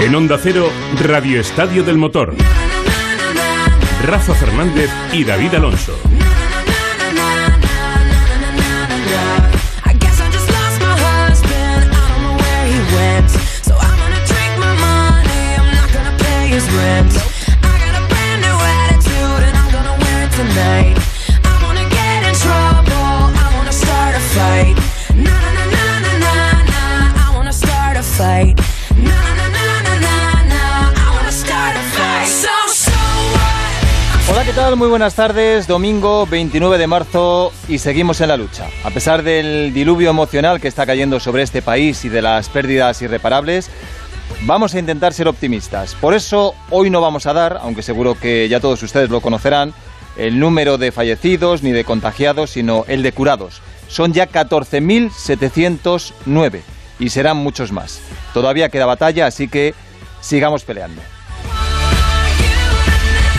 En Onda Cero, Radio Estadio del Motor. Rafa Fernández y David Alonso. Muy buenas tardes, domingo 29 de marzo y seguimos en la lucha. A pesar del diluvio emocional que está cayendo sobre este país y de las pérdidas irreparables, vamos a intentar ser optimistas. Por eso hoy no vamos a dar, aunque seguro que ya todos ustedes lo conocerán, el número de fallecidos ni de contagiados, sino el de curados. Son ya 14.709 y serán muchos más. Todavía queda batalla, así que sigamos peleando.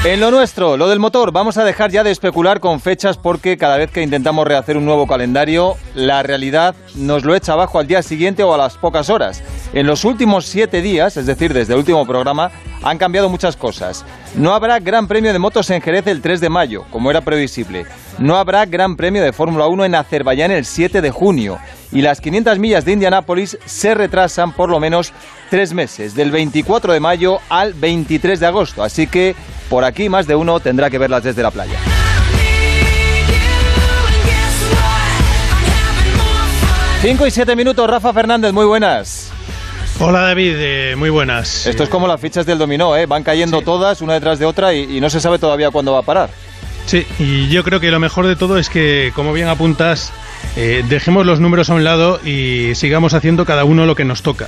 En lo nuestro, lo del motor, vamos a dejar ya de especular con fechas porque cada vez que intentamos rehacer un nuevo calendario, la realidad nos lo echa abajo al día siguiente o a las pocas horas. En los últimos siete días, es decir, desde el último programa, han cambiado muchas cosas. No habrá Gran Premio de Motos en Jerez el 3 de mayo, como era previsible. No habrá Gran Premio de Fórmula 1 en Azerbaiyán el 7 de junio. Y las 500 millas de Indianápolis se retrasan por lo menos tres meses, del 24 de mayo al 23 de agosto. Así que por aquí más de uno tendrá que verlas desde la playa. Cinco y siete minutos, Rafa Fernández, muy buenas. Hola David, eh, muy buenas. Esto es como las fichas del dominó, ¿eh? van cayendo todas una detrás de otra y, no se sabe todavía cuándo va a parar. Sí, y yo creo que lo mejor de todo es que, como bien apuntas, eh, dejemos los números a un lado y sigamos haciendo cada uno lo que nos toca.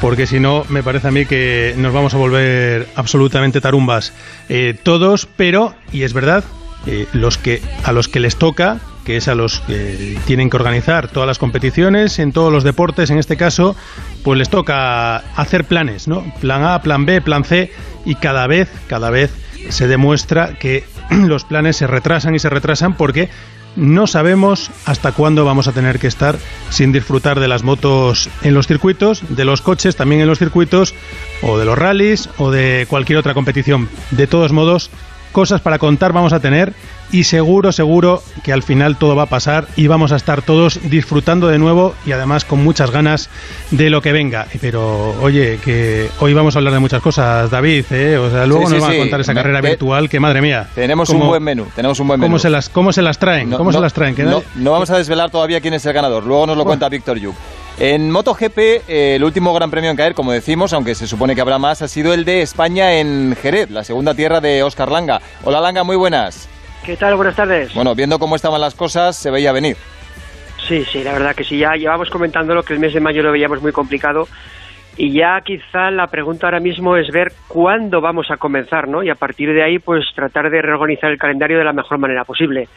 Porque si no, me parece a mí que nos vamos a volver absolutamente tarumbas. Eh, todos, pero, y es verdad, eh, los que, a los que les toca, que es a los que tienen que organizar todas las competiciones, en todos los deportes, en este caso, pues les toca hacer planes, ¿no? Plan A, plan B, plan C, y cada vez, cada vez se demuestra que los planes se retrasan y se retrasan porque no sabemos hasta cuándo vamos a tener que estar sin disfrutar de las motos en los circuitos, de los coches también en los circuitos, o de los rallies, o de cualquier otra competición. De todos modos, cosas para contar vamos a tener y seguro, seguro que al final todo va a pasar y vamos a estar todos disfrutando de nuevo y además con muchas ganas de lo que venga. Pero oye, que hoy vamos a hablar de muchas cosas, David, ¿eh? o sea, luego nos van a contar esa carrera virtual que madre mía. Tenemos un buen menú, tenemos un buen menú. ¿Cómo se las, cómo se las traen? ¿Cómo se las traen? No, no, vamos a desvelar todavía quién es el ganador, luego nos lo cuenta Víctor Yuk. En MotoGP, eh, el último gran premio en caer, como decimos, aunque se supone que habrá más, ha sido el de España en Jerez, la segunda tierra de Oscar Langa. Hola Langa, muy buenas. ¿Qué tal? Buenas tardes. Bueno, viendo cómo estaban las cosas, se veía venir. Sí, sí, la verdad que sí, ya llevamos comentándolo que el mes de mayo lo veíamos muy complicado y ya quizá la pregunta ahora mismo es ver cuándo vamos a comenzar, ¿no? Y a partir de ahí, pues tratar de reorganizar el calendario de la mejor manera posible.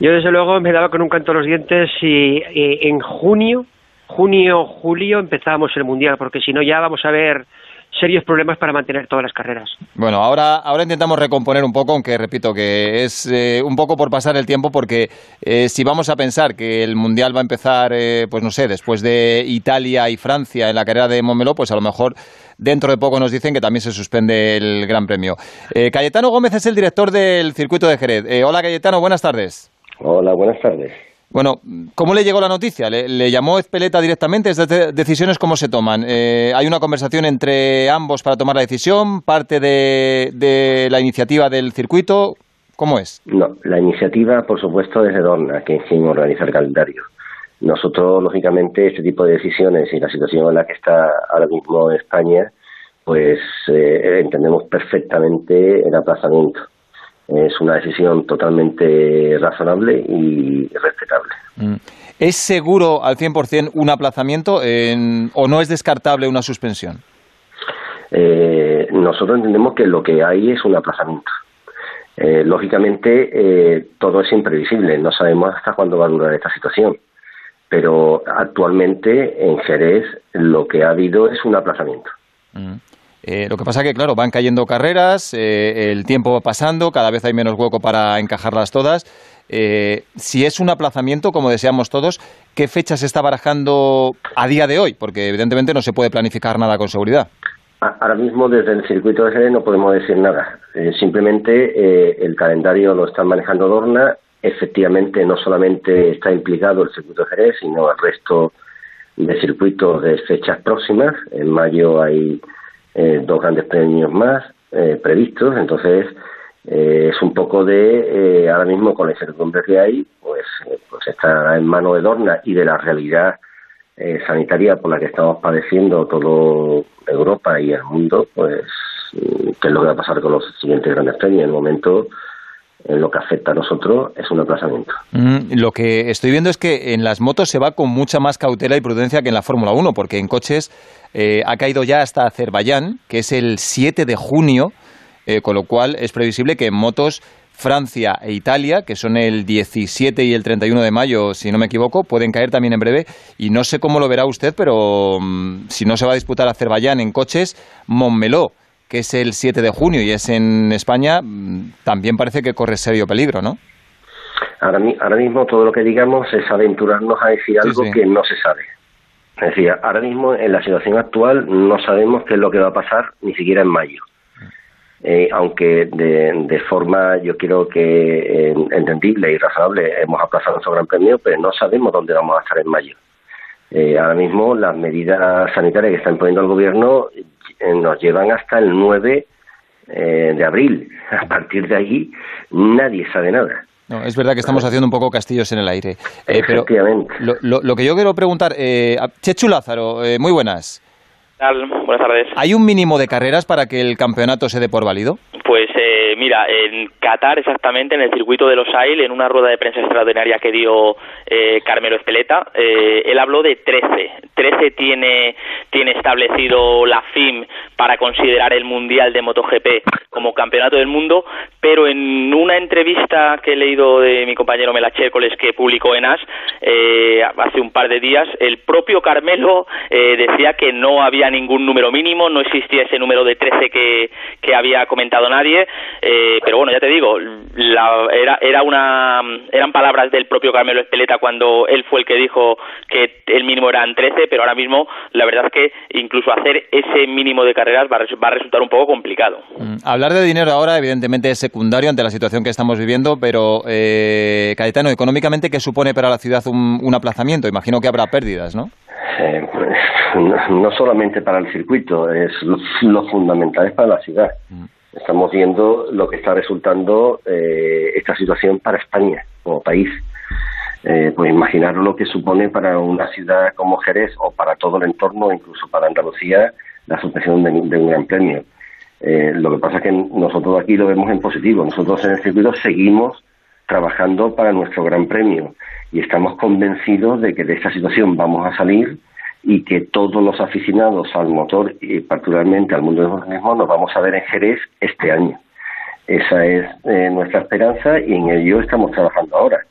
Yo, desde luego, me daba con un canto a los dientes y en junio junio, julio empezábamos el Mundial, porque si no ya vamos a ver serios problemas para mantener todas las carreras. Bueno, ahora, ahora intentamos recomponer un poco, aunque repito que es eh, un poco por pasar el tiempo, porque eh, si vamos a pensar que el Mundial va a empezar, eh, pues no sé, después de Italia y Francia en la carrera de Montmeló, pues a lo mejor dentro de poco nos dicen que también se suspende el Gran Premio. Cayetano Gómez es el director del circuito de Jerez. hola Cayetano, buenas tardes. Hola, buenas tardes. Bueno, ¿cómo le llegó la noticia? ¿Le, llamó Ezpeleta directamente? ¿Estas decisiones cómo se toman? Eh, ¿Hay una conversación entre ambos para tomar la decisión? ¿Parte de, la iniciativa del circuito? ¿Cómo es? No, la iniciativa, por supuesto, es de Dorna, que es quien organiza el calendario. Nosotros, lógicamente, este tipo de decisiones y la situación en la que está ahora mismo España, pues eh, entendemos perfectamente el aplazamiento es una decisión totalmente razonable y respetable. Mm. ¿Es seguro al 100% un aplazamiento o no es descartable una suspensión? Eh, nosotros entendemos que lo que hay es un aplazamiento. Eh, lógicamente, eh, todo es imprevisible, no sabemos hasta cuándo va a durar esta situación. Pero actualmente en Jerez lo que ha habido es un aplazamiento. Mm. Eh, lo que pasa que, claro, van cayendo carreras, eh, el tiempo va pasando, cada vez hay menos hueco para encajarlas todas. Eh, si es un aplazamiento, como deseamos todos, ¿qué fecha se está barajando a día de hoy? Porque evidentemente no se puede planificar nada con seguridad. Ahora mismo desde el circuito de Jerez no podemos decir nada. Eh, simplemente el calendario lo están manejando Dorna. Efectivamente, no solamente está implicado el circuito de Jerez, sino el resto de circuitos de fechas próximas. En mayo hay eh, dos grandes premios más previstos. Entonces, es un poco de, ahora mismo con la incertidumbre que hay, pues, pues está en mano de Dorna y de la realidad sanitaria por la que estamos padeciendo todo Europa y el mundo, pues, qué es lo que va a pasar con los siguientes grandes premios. En el momento, en lo que afecta a nosotros, es un aplazamiento. Mm, lo que estoy viendo es que en las motos se va con mucha más cautela y prudencia que en la Fórmula 1, porque en coches eh, ha caído ya hasta Azerbaiyán, que es el 7 de junio, eh, con lo cual es previsible que en motos Francia e Italia, que son el 17 y el 31 de mayo, si no me equivoco, pueden caer también en breve. Y no sé cómo lo verá usted, pero mm, si no se va a disputar Azerbaiyán en coches, Montmeló, que es el 7 de junio y es en España, mm, también parece que corre serio peligro, ¿no? Ahora, mismo todo lo que digamos es aventurarnos a decir algo que no se sabe. Es decir, ahora mismo en la situación actual no sabemos qué es lo que va a pasar ni siquiera en mayo. Eh, aunque de, forma, yo quiero que eh, entendible y razonable, hemos aplazado nuestro Gran Premio, pero no sabemos dónde vamos a estar en mayo. Eh, ahora mismo las medidas sanitarias que está imponiendo el gobierno nos llevan hasta el 9 de abril. A partir de ahí nadie sabe nada. No, es verdad que estamos haciendo un poco castillos en el aire. Efectivamente. Pero lo, lo, que yo quiero preguntar, Chechu Lázaro, muy buenas. Buenas tardes. ¿Hay un mínimo de carreras para que el campeonato se dé por válido? Pues eh, mira, en Qatar exactamente, en el circuito de los AIL, en una rueda de prensa extraordinaria que dio eh, Carmelo Espeleta, eh, él habló de 13. 13 tiene, tiene establecido la FIM para considerar el Mundial de MotoGP como campeonato del mundo, pero en una entrevista que he leído de mi compañero Mela Chércoles que publicó en AS hace un par de días, el propio Carmelo decía que no había ningún número mínimo, no existía ese número de 13 que, que había comentado nadie, eh, pero bueno, ya te digo, era, era una, eran palabras del propio Carmelo Espeleta cuando él fue el que dijo que el mínimo eran 13, pero ahora mismo la verdad es que incluso hacer ese mínimo de carreras va a, va a resultar un poco complicado. Mm, hablar de dinero ahora evidentemente es secundario ante la situación que estamos viviendo, pero eh, Cayetano, económicamente, ¿qué supone para la ciudad un, un aplazamiento? Imagino que habrá pérdidas, ¿no? Eh, pues, no, solamente para el circuito, es lo, fundamental es para la ciudad. Mm. Estamos viendo lo que está resultando eh, esta situación para España como país. Eh, pues imaginar lo que supone para una ciudad como Jerez o para todo el entorno, incluso para Andalucía, la suspensión de, un gran premio. Eh, lo que pasa es que nosotros aquí lo vemos en positivo. Nosotros en el circuito seguimos trabajando para nuestro gran premio y estamos convencidos de que de esta situación vamos a salir y que todos los aficionados al motor y particularmente al mundo del motorismo nos vamos a ver en Jerez este año. Esa es eh, nuestra esperanza y en ello estamos trabajando ahora.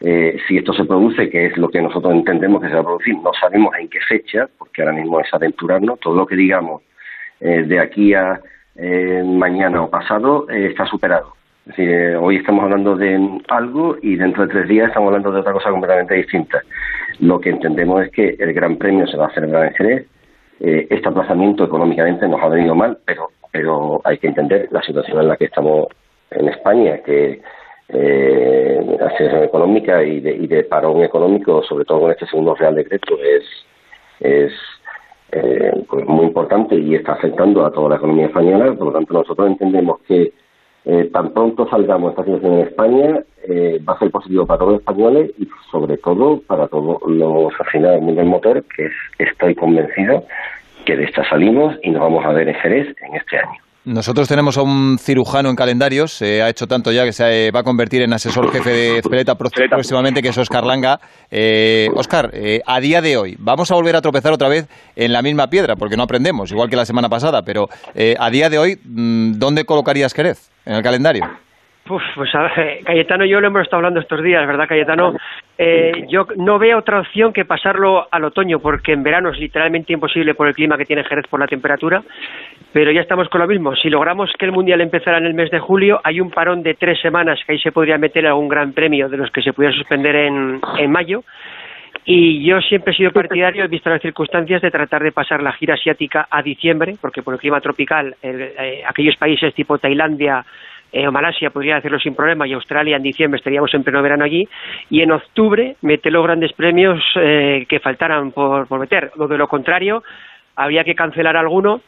Eh, si esto se produce, que es lo que nosotros entendemos que se va a producir, no sabemos en qué fecha, porque ahora mismo es aventurarnos, todo lo que digamos eh, de aquí a mañana o pasado está superado. Es decir, hoy estamos hablando de algo y dentro de tres días estamos hablando de otra cosa completamente distinta. Lo que entendemos es que el Gran Premio se va a celebrar en Jerez. Eh, este aplazamiento económicamente nos ha venido mal, pero, pero hay que entender la situación en la que estamos en España, que eh, la situación económica y de, y de parón económico, sobre todo con este segundo Real Decreto, es, es eh, pues muy importante y está afectando a toda la economía española. Por lo tanto, nosotros entendemos que eh, tan pronto salgamos esta situación en España, eh, va a ser positivo para todos los españoles y sobre todo para todos los aficionados del mundo motor, que estoy convencido que de esta salimos y nos vamos a ver en Jerez en este año. Nosotros tenemos a un cirujano en calendarios, se ha hecho tanto ya que se eh, va a convertir en asesor jefe de Espeleta próximamente, que es Oscar Langa. Eh, Oscar, eh, a día de hoy, vamos a volver a tropezar otra vez en la misma piedra, porque no aprendemos, igual que la semana pasada, pero eh, a día de hoy, mm, ¿dónde colocarías Jerez en el calendario? Pues a ver, Cayetano y yo lo hemos estado hablando estos días, ¿verdad, Cayetano? Eh, yo no veo otra opción que pasarlo al otoño, porque en verano es literalmente imposible por el clima que tiene Jerez por la temperatura, pero ya estamos con lo mismo. Si logramos que el Mundial empezara en el mes de julio, hay un parón de tres semanas que ahí se podría meter algún gran premio de los que se pudiera suspender en, en mayo Y yo siempre he sido partidario, visto las circunstancias, de tratar de pasar la gira asiática a diciembre, porque por el clima tropical, eh, aquellos países tipo Tailandia, eh, o Malasia podría hacerlo sin problema y Australia en diciembre estaríamos en pleno verano allí y en octubre meter los grandes premios eh, que faltaran por, por meter. O de lo contrario, había que cancelar alguno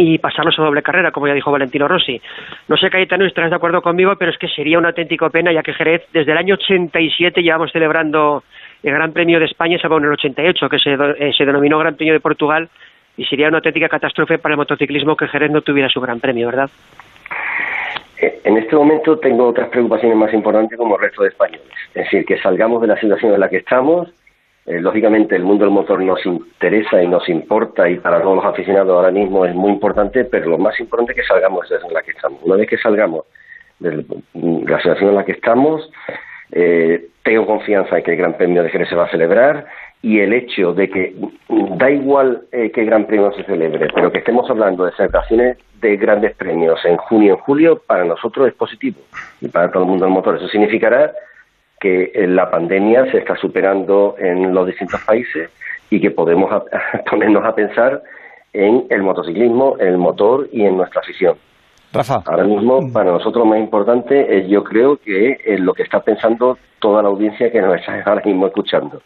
y pasarlos a doble carrera, como ya dijo Valentino Rossi. No sé, Cayetano, estarás de acuerdo conmigo, pero es que sería una auténtica pena, ya que Jerez, desde el año 87 llevamos celebrando el Gran Premio de España, salvo en el 88, que se, eh, se denominó Gran Premio de Portugal, y sería una auténtica catástrofe para el motociclismo que Jerez no tuviera su Gran Premio, ¿verdad? Eh, en este momento tengo otras preocupaciones más importantes como el resto de españoles. Es decir, que salgamos de la situación en la que estamos, eh, lógicamente el mundo del motor nos interesa y nos importa y para todos los aficionados ahora mismo es muy importante, pero lo más importante es que salgamos de la que estamos. Una vez que salgamos de la situación en la que estamos, eh, tengo confianza en que el Gran Premio de Jerez se va a celebrar y el hecho de que da igual eh, el Gran Premio se celebre, pero que estemos hablando de celebraciones de grandes premios en junio y en julio, para nosotros es positivo y para todo el mundo del motor. Eso significará que eh, la pandemia se está superando en los distintos países y que podemos ponernos a pensar en el motociclismo, en el motor y en nuestra afición. Rafa. Ahora mismo, para nosotros lo más importante es, yo creo, que es lo que está pensando toda la audiencia que nos está ahora mismo escuchando.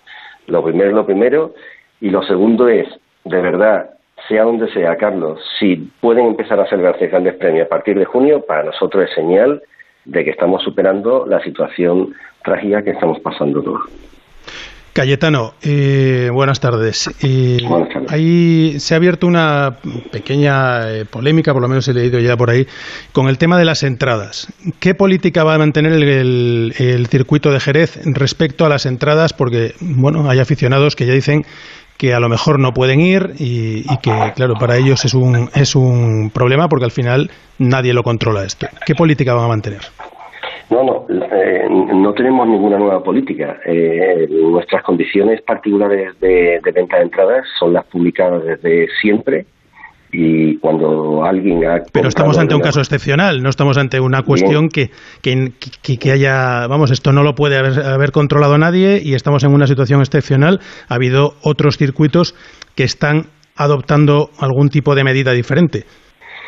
Lo primero es lo primero, y lo segundo es, de verdad, sea donde sea, Carlos, si pueden empezar a celebrarse grandes premios a partir de junio, para nosotros es señal de que estamos superando la situación trágica que estamos pasando todos. Cayetano, eh, buenas tardes. Eh, Ahí se ha abierto una pequeña eh, polémica, por lo menos he leído ya por ahí, con el tema de las entradas. ¿Qué política va a mantener el, el circuito de Jerez respecto a las entradas? Porque, bueno, hay aficionados que ya dicen que a lo mejor no pueden ir y, y, que, claro, para ellos es un, es un problema porque al final nadie lo controla esto. ¿Qué política van a mantener? No, no, eh, no tenemos ninguna nueva política. Eh, nuestras condiciones particulares de, de, venta de entradas son las publicadas desde siempre y cuando alguien ha... Pero estamos ante un caso excepcional, no estamos ante una cuestión que, que, que, haya... Vamos, esto no lo puede haber, haber controlado nadie y estamos en una situación excepcional. Ha habido otros circuitos que están adoptando algún tipo de medida diferente.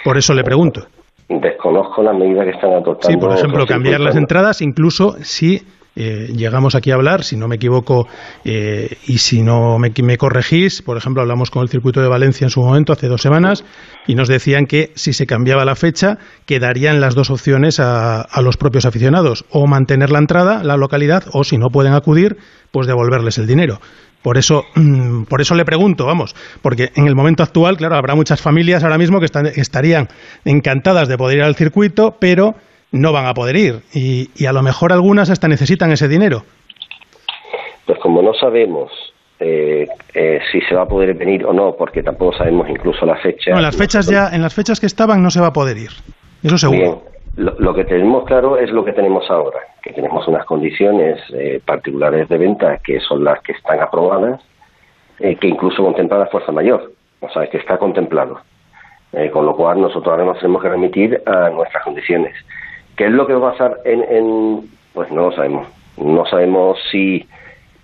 Por eso le pregunto desconozco las medidas que están adoptando. Sí, por ejemplo, cambiar las entradas, incluso si eh, llegamos aquí a hablar, si no me equivoco eh, y si no me, me, corregís, por ejemplo, hablamos con el circuito de Valencia en su momento, hace dos semanas, y nos decían que si se cambiaba la fecha, quedarían las dos opciones a, a los propios aficionados, o mantener la entrada, la localidad, o si no pueden acudir, pues devolverles el dinero. Por eso, mm, por eso le pregunto, vamos, porque en el momento actual, claro, habrá muchas familias ahora mismo que están, estarían encantadas de poder ir al circuito, pero no van a poder ir. Y, y a lo mejor algunas hasta necesitan ese dinero. Pues como no sabemos eh, eh, si se va a poder venir o no, porque tampoco sabemos incluso la fecha. No, en las fechas ya, en las fechas que estaban no se va a poder ir. Eso seguro. Bien. Lo, que tenemos claro es lo que tenemos ahora, que tenemos unas condiciones eh, particulares de venta que son las que están aprobadas, eh, que incluso contempla la fuerza mayor, o sea, que está contemplado. Eh, con lo cual nosotros ahora nos tenemos que remitir a nuestras condiciones. ¿Qué es lo que va a pasar en, en pues no lo sabemos. No sabemos si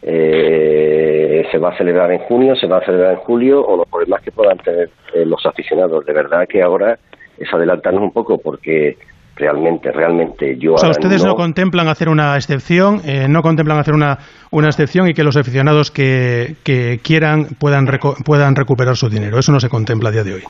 eh, se va a celebrar en junio, se va a celebrar en julio o los problemas que puedan tener los aficionados. De verdad que ahora es adelantarnos un poco porque realmente, realmente yo... O sea, ustedes no, no contemplan hacer una excepción, eh, no contemplan hacer una, una excepción y que los aficionados que, que quieran puedan, reco puedan recuperar su dinero. Eso no se contempla a día de hoy.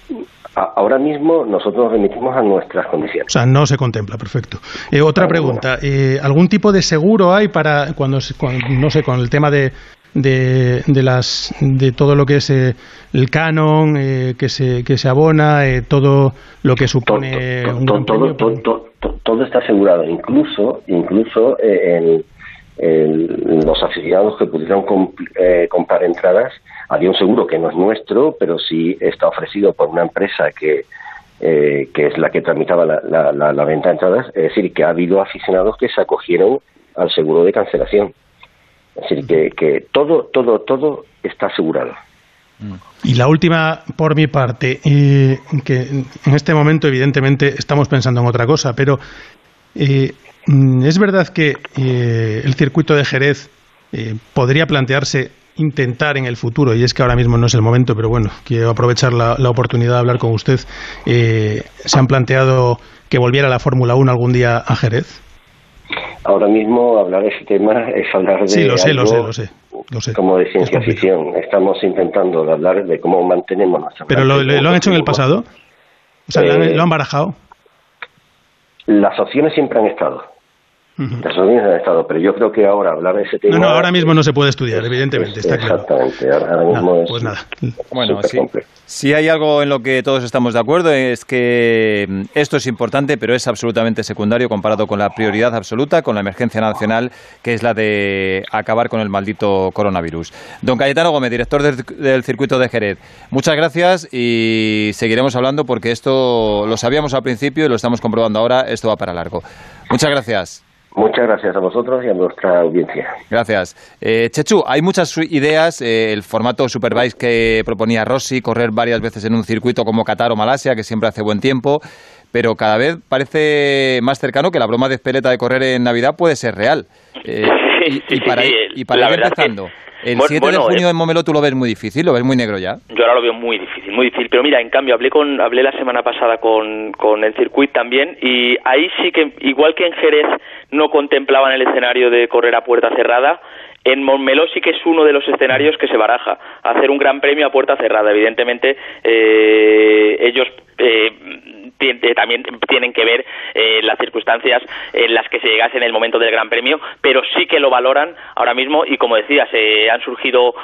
Ahora mismo nosotros nos remitimos a nuestras condiciones. O sea, no se contempla, perfecto. Eh, otra pregunta, eh, ¿algún tipo de seguro hay para cuando, cuando, no sé, con el tema de, de, de, las de todo lo que es eh, el canon eh, que se que se abona eh, todo lo que supone todo, todo, premio, todo, todo, todo, está asegurado incluso incluso en, en los afiliados que pudieron comp eh, comprar entradas había un seguro que no es nuestro pero sí está ofrecido por una empresa que eh, que es la que tramitaba la, la, la, la venta de entradas. Es decir que ha habido aficionados que se acogieron al seguro de cancelación es decir, que, todo, todo, todo está asegurado. Y la última, por mi parte, eh, que en este momento evidentemente estamos pensando en otra cosa, pero eh, es verdad que eh, el circuito de Jerez eh, podría plantearse intentar en el futuro, y es que ahora mismo no es el momento, pero bueno, quiero aprovechar la, oportunidad de hablar con usted. Eh, ¿Se han planteado que volviera la Fórmula 1 algún día a Jerez? Ahora mismo hablar de ese tema es hablar de. Sí, lo sé, lo sé, lo sé, lo sé. Como de ciencia ficción. Estamos intentando hablar de cómo mantenemos nuestra. ¿Pero lo, lo, han hecho en el pasado? O sea, ¿lo han eh, barajado? Las opciones siempre han estado. Las opciones han estado, pero yo creo que ahora hablar de ese tema... No, no, ahora mismo no se puede estudiar, evidentemente, está claro. Exactamente, ahora mismo Pues nada. Bueno, sí, si hay algo en lo que todos estamos de acuerdo es que mm, esto es importante, pero es absolutamente secundario comparado con la prioridad absoluta, con la emergencia nacional, que es la de acabar con el maldito coronavirus. Don Cayetano Gómez, director del, del circuito de Jerez, muchas gracias y seguiremos hablando porque esto lo sabíamos al principio y lo estamos comprobando ahora, esto va para largo. Muchas gracias. Muchas gracias a vosotros y a nuestra audiencia. Gracias. Eh, Chechu, hay muchas ideas. Eh, el formato Superbike que proponía Rossi, correr varias veces en un circuito como Qatar o Malasia, que siempre hace buen tiempo, pero cada vez parece más cercano que la broma de espeleta de correr en Navidad puede ser real. Eh, y, para, y para ir empezando. El 7 de junio en Momelo tú lo ves muy difícil, lo ves muy negro ya. Yo ahora lo veo muy difícil, muy difícil. Pero mira, en cambio, hablé con hablé la semana pasada con, con el circuito también y ahí sí que, igual que en Jerez no contemplaban el escenario de correr a puerta cerrada, en Montmeló sí que es uno de los escenarios que se baraja, hacer un gran premio a puerta cerrada. Evidentemente, eh, ellos eh, también tienen que ver eh, las circunstancias en las que se llegase en el momento del Gran Premio, pero sí que lo valoran ahora mismo y como decía, se han surgido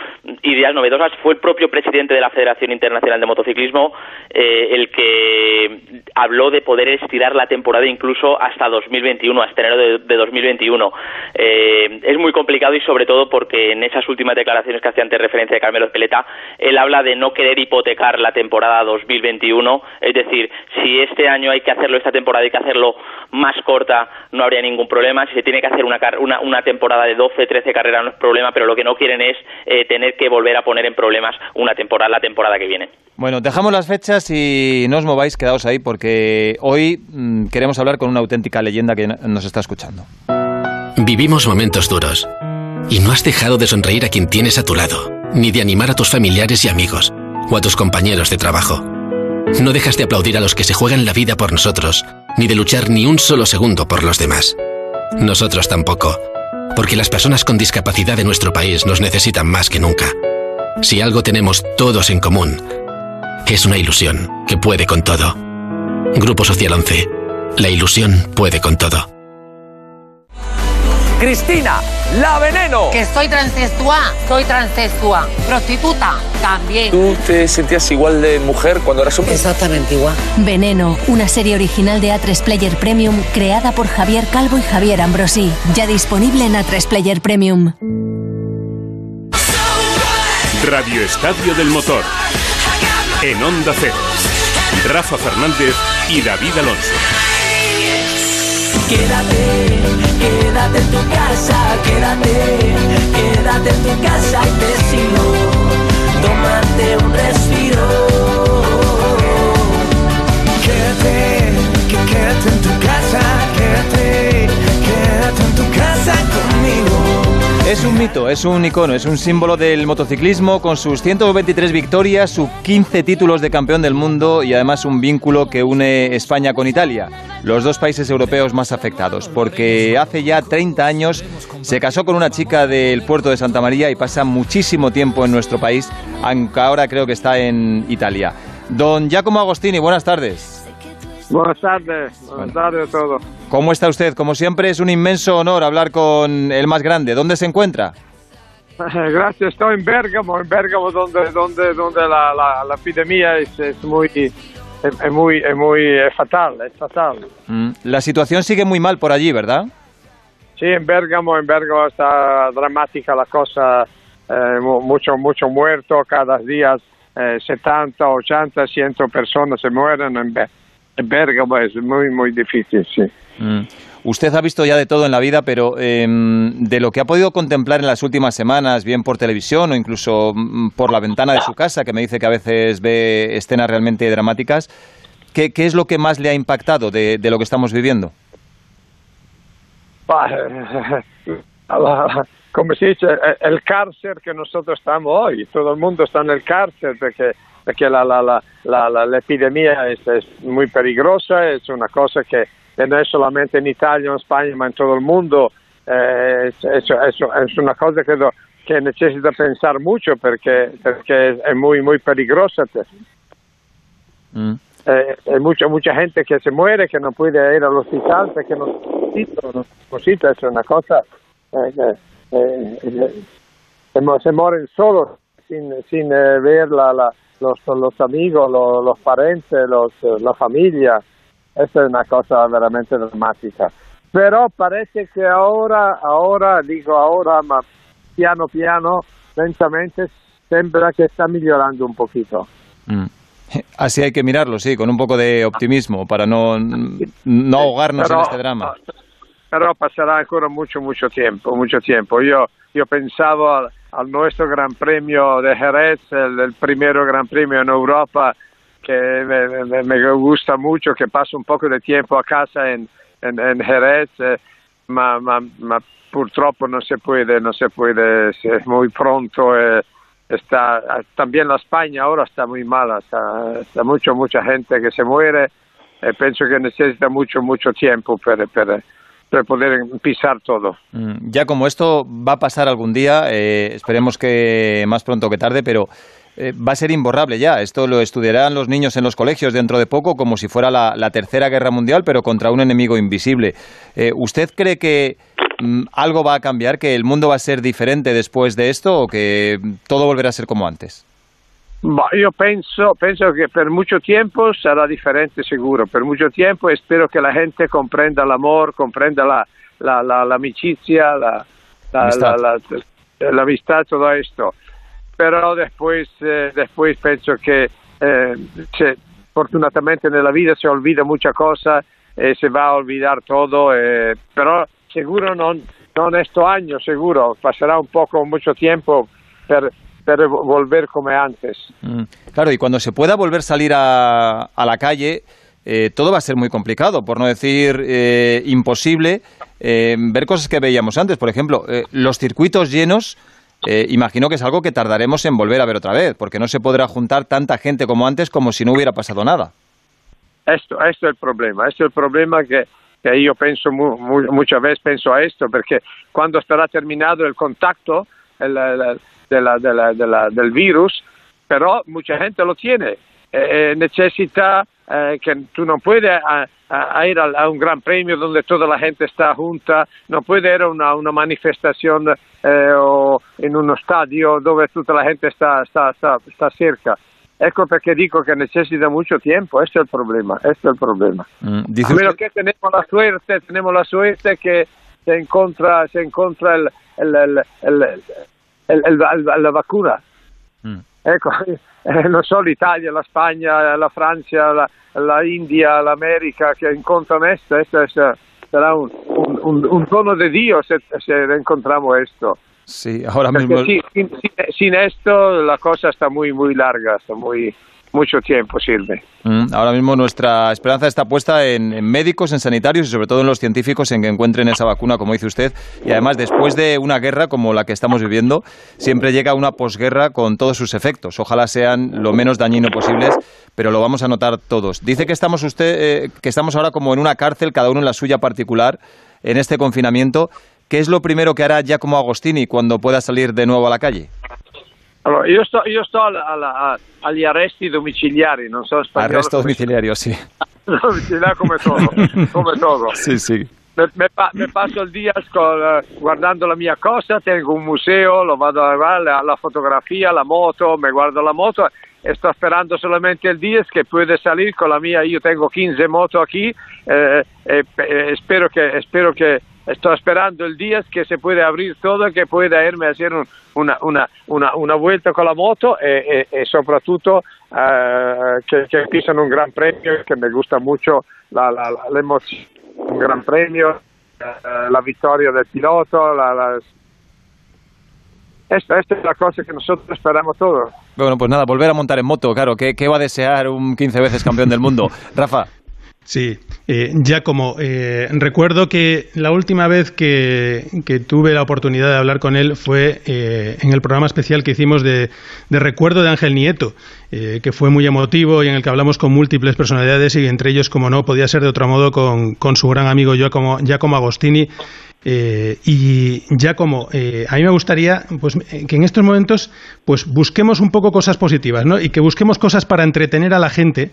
ideas novedosas. Fue el propio presidente de la Federación Internacional de Motociclismo eh, el que habló de poder estirar la temporada incluso hasta 2021, hasta enero de, de 2021. Eh, es muy complicado y sobre todo porque en esas últimas declaraciones que hacía antes referencia de Carmelo Espeleta, él habla de no querer hipotecar la temporada 2021, es decir, si este año hay que hacerlo, esta temporada hay que hacerlo más corta, no habría ningún problema. Si se tiene que hacer una, una, una temporada de 12, 13 carreras no es problema, pero lo que no quieren es eh, tener que volver a poner en problemas una temporada, la temporada que viene. Bueno, dejamos las fechas y no os mováis, quedaos ahí, porque hoy mm, queremos hablar con una auténtica leyenda que nos está escuchando. Vivimos momentos duros y no has dejado de sonreír a quien tienes a tu lado, ni de animar a tus familiares y amigos o a tus compañeros de trabajo. No dejas de aplaudir a los que se juegan la vida por nosotros, ni de luchar ni un solo segundo por los demás. Nosotros tampoco, porque las personas con discapacidad de nuestro país nos necesitan más que nunca. Si algo tenemos todos en común, es una ilusión que puede con todo. Grupo Social 11. La ilusión puede con todo. Cristina, la veneno. Que soy transexual, soy transexual. Prostituta, también. ¿Tú te sentías igual de mujer cuando eras hombre? Exactamente igual. Veneno, una serie original de A3 Player Premium creada por Javier Calvo y Javier Ambrosi. Ya disponible en A3 Player Premium. Radio Estadio del Motor. En Onda Cero. Rafa Fernández y David Alonso. Quédate, quédate en tu casa, quédate, quédate en tu casa y te sigo. Tómate un respiro. Quédate, quédate en tu casa, quédate, quédate en tu casa conmigo. Es un mito, es un icono, es un símbolo del motociclismo con sus 123 victorias, sus 15 títulos de campeón del mundo y además un vínculo que une España con Italia, los dos países europeos más afectados, porque hace ya 30 años se casó con una chica del puerto de Santa María y pasa muchísimo tiempo en nuestro país, aunque ahora creo que está en Italia. Don Giacomo Agostini, buenas tardes. Buenas tardes, buenas tardes a todos. ¿Cómo está usted? Como siempre es un inmenso honor hablar con el más grande. ¿Dónde se encuentra? Gracias, estoy en Bérgamo, en Bérgamo donde, donde, donde la, la, epidemia es, es muy, es, muy, es muy fatal, es fatal. Mm, la situación sigue muy mal por allí, ¿verdad? Sí, en Bérgamo, en Bérgamo está dramática la cosa, eh, mucho, mucho muerto cada día, eh, 70, 80, 100 personas se mueren en Bérgamo Bérgamo es muy, muy difícil, sí. Mm. Usted ha visto ya de todo en la vida, pero em, de lo que ha podido contemplar en las últimas semanas, bien por televisión o incluso mm, por la ventana de su casa, que me dice que a veces ve escenas realmente dramáticas, ¿qué, es lo que más le ha impactado de, lo que estamos viviendo? como se dice, eh, el cárcel que nosotros estamos hoy. Todo el mundo está en el cárcel porque, porque la, la, la, la, la epidemia es, es, muy peligrosa, es una cosa que no es solamente en Italia o en España, ma en todo el mundo. Eh, es, es, es, una cosa que, que necesita pensar mucho porque, porque es muy, muy peligrosa. Mm. Eh, hay mucha mucha gente que se muere, que no puede ir al hospital porque no necesita, es una cosa eh, eh, eh, se, mueren solos sin, sin eh, ver la, la, los, los amigos, los, los parentes, los, la familia. Esa es una cosa veramente dramática. Pero parece que ahora, ahora, digo ahora, ma piano piano, lentamente, sembra que está mejorando un poquito. Mm. Así hay que mirarlo, sí, con un poco de optimismo para no, no ahogarnos pero, en este drama. Pero pasará ancora mucho, mucho tiempo, mucho tiempo. Yo, yo pensaba al, nuestro Gran Premio de Jerez, el, el primero Gran Premio en Europa, que me, me, me, gusta mucho, que paso un poco de tiempo a casa en, en, en Jerez, eh, ma, purtroppo no se puede, no se puede, muy pronto. Eh, está también la España ahora está muy mala, está, está mucho, mucha gente que se muere. Eh, pienso que necesita mucho, mucho tiempo para, para, para poder pisar todo. Mm, ya como esto va a pasar algún día, eh, esperemos que más pronto que tarde, pero eh, va a ser imborrable ya. Esto lo estudiarán los niños en los colegios dentro de poco como si fuera la, la Tercera Guerra Mundial, pero contra un enemigo invisible. Eh, ¿Usted cree que mm, algo va a cambiar, que el mundo va a ser diferente después de esto o que todo volverá a ser como antes? Io penso, penso, che per molto tempo sarà differente sicuro, per molto tempo e spero che la gente comprenda l'amore, comprenda la, la, la, l'amicizia, la, la, l'amistad, todo esto. Pero después, eh, después penso che eh, se, fortunatamente nella vita si olvida mucha cosa e si va a olvidar todo, eh, però seguro non, non questo anno, seguro, passerà un poco mucho tiempo per pero volver como antes. Mm, claro, y cuando se pueda volver a salir a, a la calle, eh, todo va a ser muy complicado, por no decir eh, imposible, eh, ver cosas que veíamos antes. Por ejemplo, eh, los circuitos llenos, eh, imagino que es algo que tardaremos en volver a ver otra vez, porque no se podrá juntar tanta gente como antes como si no hubiera pasado nada. Esto, esto es el problema, esto es el problema que, que yo pienso mu, mu, muchas veces pienso a esto, porque cuando estará terminado el contacto, el, el, de la, de la, de la, del virus, pero mucha gente lo tiene. Eh, eh necesita eh, que tú no puedes a, a ir a, a, un gran premio donde toda la gente está junta, no puede ir a una, una manifestación eh, o in uno stadio dove tutta la gente sta, sta cerca. Ecco perché dico che necesita mucho tiempo, este es el problema, este es el problema. Mm, a la suerte, tenemos la suerte que se encuentra, se el, el el, el, la vacuna. Mm. Ecco, eh, non so l'Italia, la Spagna, la Francia, la, la India, l'America che incontrano esto, esto es, será un, un, un, dono de Dios se, se encontramos esto. Sí, ahora Porque mismo. Sin, sin, sin, esto la cosa está muy, muy larga, está muy, mucho tiempo sirve. Mm, ahora mismo nuestra esperanza está puesta en, médicos, en sanitarios y sobre todo en los científicos en que encuentren esa vacuna, como dice usted. Y además, después de una guerra como la que estamos viviendo, siempre llega una posguerra con todos sus efectos. Ojalá sean lo menos dañinos posibles, pero lo vamos a notar todos. Dice que estamos, usted, eh, que estamos ahora como en una cárcel, cada uno en la suya particular, en este confinamiento. ¿Qué es lo primero que hará Giacomo Agostini cuando pueda salir de nuevo a la calle? Allora, io sto, io sto alla, alla, agli arresti domiciliari, non so spagnolo. Arresto domiciliario, sì. domiciliario come todo, come todo. Sì, sì. Me, me, me, passo il dia con, guardando la mia cosa, tengo un museo, lo vado a guardare, la, fotografia, la moto, me guardo la moto e sto sperando solamente il Diaz che puede salir con la mia, io tengo 15 moto aquí eh, e, e spero che, spero che Estoy esperando el día que se puede abrir todo, que pueda irme a hacer un, una, una, una, una, vuelta con la moto e, e, e soprattutto eh, che pisano un gran premio, che mi gusta mucho la, la, la, l'emozione, un gran premio, eh, la vittoria del pilota, la, la esta, esta, es la cosa que nosotros esperamos todos. Bueno, pues nada, volver a montar en moto, claro. ¿Qué, qué va a desear un 15 veces campeón del mundo? Rafa. Sí, eh, Giacomo, eh, recuerdo que la última vez que, tuve la oportunidad de hablar con él fue eh, en el programa especial que hicimos de, recuerdo de Ángel Nieto, eh, que fue muy emotivo y en el que hablamos con múltiples personalidades y entre ellos, como no, podía ser de otro modo con, su gran amigo Giacomo, Giacomo Agostini. y ya como a mí me gustaría pues, que en estos momentos pues busquemos un poco cosas positivas ¿no? y que busquemos cosas para entretener a la gente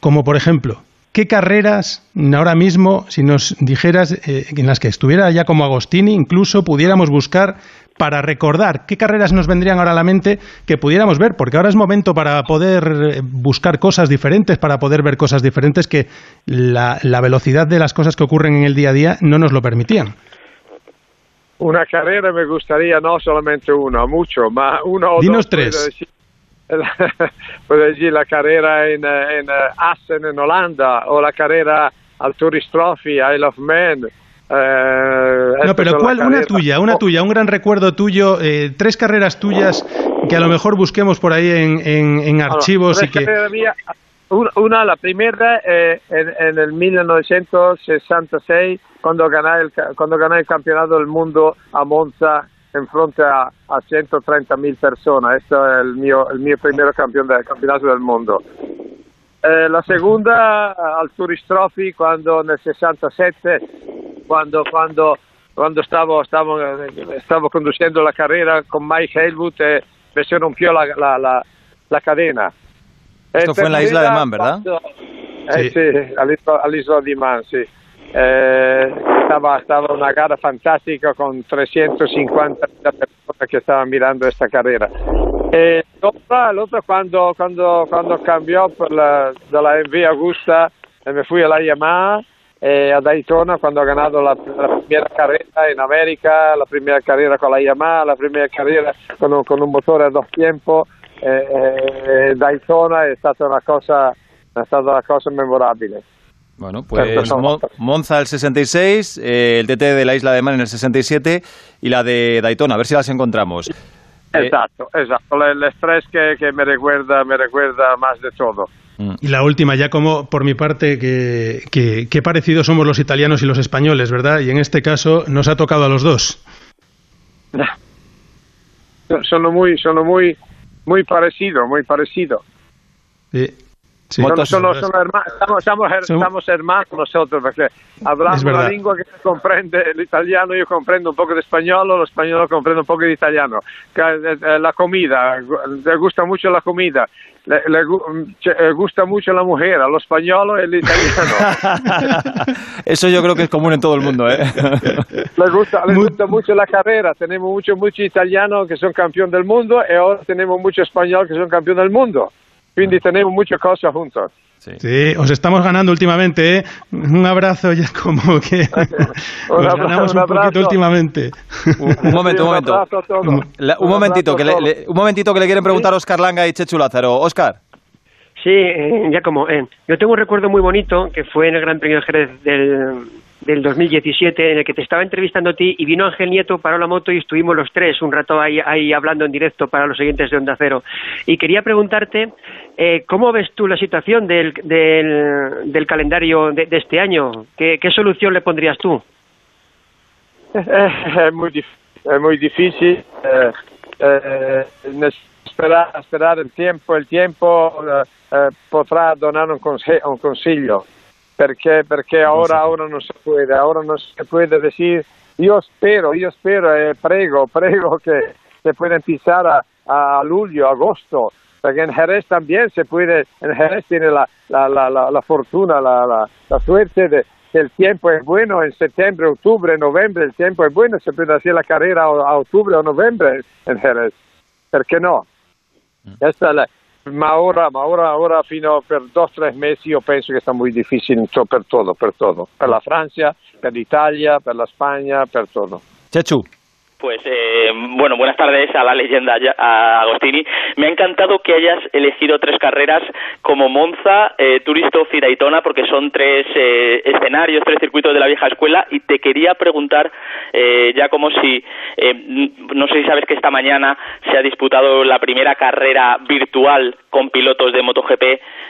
como por ejemplo ¿Qué carreras ahora mismo, si nos dijeras eh, en las que estuviera ya como Agostini, incluso pudiéramos buscar para recordar qué carreras nos vendrían ahora a la mente que pudiéramos ver? Porque ahora es momento para poder eh, buscar cosas diferentes, para poder ver cosas diferentes que la, velocidad de las cosas que ocurren en el día a día no nos lo permitían. Una carrera me gustaría, no solamente una, mucho, más uno o Dinos tres. puedo decir la carrera en, en Assen en Holanda o la carrera al Tourist Trophy, Isle of Man. Eh, no, pero ¿cuál? Una tuya, una tuya, un gran recuerdo tuyo, eh, tres carreras tuyas que a lo mejor busquemos por ahí en, en, archivos y que... una, la primera eh, en, en, el 1966 cuando gané el, cuando gané el campeonato del mundo a Monza en frente a, a 130 mil personas. Este es el mio, el mio primer campeón del campeonato del mundo. Eh, la segunda al Tourist Trophy quando nel 67, quando, quando, quando stavo, stavo, stavo, conducendo la carrera con Mike Helmut e se rompió la, la, la, la cadena. Esto fue en la isla de Man, ¿verdad? Eh, sí, sí all'isla di Man, sì. Eh, estaba, estaba una gara fantástica con 350 personas que estaban mirando esta carrera. Eh, el otro cuando, cuando, cuando cambió por la, de la MV Augusta, eh, me fui a la Yamaha eh, a Daytona cuando ha ganado la, la, primera carrera en América, la primera carrera con la Yamaha, la primera carrera con un, con un motore a dos tiempos. Eh, eh, Daytona è stata una cosa, è stata una cosa memorabile. Bueno, pues Monza el 66, eh, el TT de la Isla de Man en el 67 y la de Daytona, a ver si las encontramos. Exacto, exacto. El estrés que, que, me recuerda, me recuerda más de todo. Mm. Y la última, ya como por mi parte, que, que, parecidos somos los italianos y los españoles, ¿verdad? Y en este caso nos ha tocado a los dos. Son muy, son muy, muy parecidos, muy parecidos. Sí. Sí. hermanos, estamos, estamos, hermanos nosotros, porque hablamos una lengua que comprende el italiano, yo comprendo un poco de español, los españoles comprenden un poco de italiano. Eh, eh, la comida, le gusta mucho la comida, le, le, gusta mucho la mujer, a los españoles el italiano. Eso yo creo que es común en todo el mundo, ¿eh? le gusta, le gusta mucho la carrera, tenemos muchos mucho italianos que son campeón del mundo y ahora tenemos muchos españoles que son campeón del mundo. Quindi tenemos muchas cosas juntos. Sí. os estamos ganando últimamente, ¿eh? Un abrazo ya como que un nos ganamos un, poquito últimamente. Un, momento, un momento. un, momentito, que le, un momentito que le quieren preguntar a Oscar Langa y Chechu Lázaro. Oscar. Sí, eh, ya como, eh, yo tengo un recuerdo muy bonito que fue en el Gran Premio de Jerez del, del 2017 en el que te estaba entrevistando a ti y vino Ángel Nieto, paró la moto y estuvimos los tres un rato ahí, ahí hablando en directo para los siguientes de Onda Cero. Y quería preguntarte eh, ¿cómo ves tú la situación del, del, calendario de, este año? ¿Qué, ¿Qué, solución le pondrías tú? Es muy, es muy difícil. Eh, eh, esperar, esperar el tiempo, el tiempo eh, eh, podrá donar un, conse un consiglio perché, perché ora, ora, non si può, ora non si può decir, io spero, io spero e prego, prego che se pueda empezar a, a luglio, agosto, perché in Jerez también se puede, en Jerez tiene la, la, la, la fortuna, la, la, la suerte de que el tiempo es bueno en septiembre, octubre, noviembre, el tiempo es bueno, se puede hacer la carrera a, a octubre o noviembre en Jerez, perché no? Mm. Esta es la, ma ora, ma ora, ora fino per due o tre mesi io penso che sta molto difficile per tutto, per tutto, per la Francia, per l'Italia, per la Spagna, per tutto. Chechu. Pues eh, bueno, buenas tardes a la leyenda a Agostini. Me ha encantado que hayas elegido tres carreras como Monza, eh, Turisto y Daytona, porque son tres eh, escenarios, tres circuitos de la vieja escuela. Y te quería preguntar, eh, ya como si, eh, no sé si sabes que esta mañana se ha disputado la primera carrera virtual con pilotos de MotoGP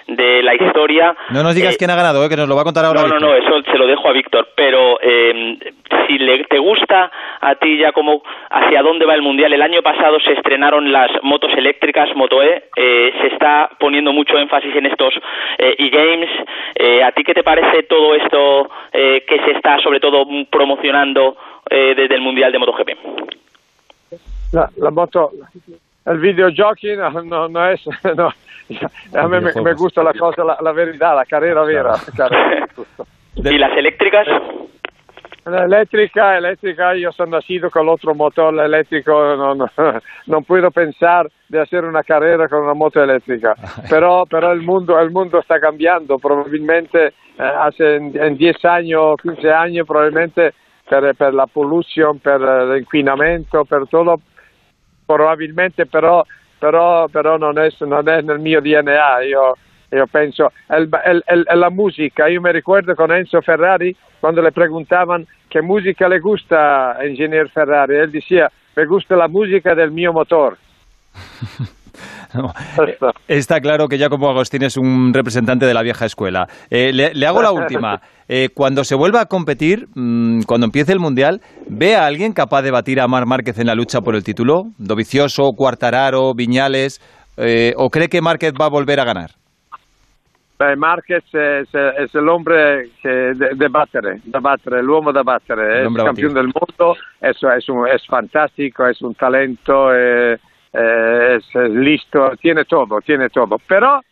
de la historia. No nos digas Eh, quién ha ganado, eh, que nos lo va a contar ahora. no, no, no, eso se lo dejo a Víctor. Pero eh, si le, te gusta a ti ya como hacia dónde va el mundial, el año pasado se estrenaron las motos eléctricas Moto E, eh, se está poniendo mucho énfasis en estos eh, e-games. Eh, ¿A ti qué te parece todo esto eh, que se está sobre todo promocionando eh, desde el mundial de MotoGP? La, la moto, el videogiochi no, no, no es... No, a mí me, me gusta la cosa, la, la verità, la carrera vera. carrera. ¿Y las eléctricas? La eléctrica, eléctrica, yo sono nacido con otro motor eléctrico, no, no, non puedo pensar de hacer una carrera con una moto eléctrica, pero, pero el, mundo, el mundo está cambiando, probabilmente eh, hace en, en 10 años, 15 años, probabilmente per, per la pollution, per l'inquinamento, per todo, probabilmente però, però, però non, è, non è nel mio DNA, io, io penso, el, el, el- la musica, io mi ricordo con Enzo Ferrari, quando le preguntavano che musica le gusta Ingegner Ferrari, él decía, me gusta la música del mio motor. Eh, Está claro que Giacomo Agostini es un representante de la vieja escuela. Eh, le, le hago la última. Eh, cuando se vuelva a competir, mm, cuando empiece el Mundial, ¿ve a alguien capaz de batir a Mar Márquez en la lucha por el título? ¿Dovicioso, Cuartararo, Viñales? Eh, ¿O cree que Márquez va a volver a ganar? Beh, Marquez è, è, è l'ombre che de, de battere, da battere, l'uomo da battere, è il campione del mondo, è, è, un, è fantastico, è un talento, è, è, è listo, tiene todo, tiene todo. Pero,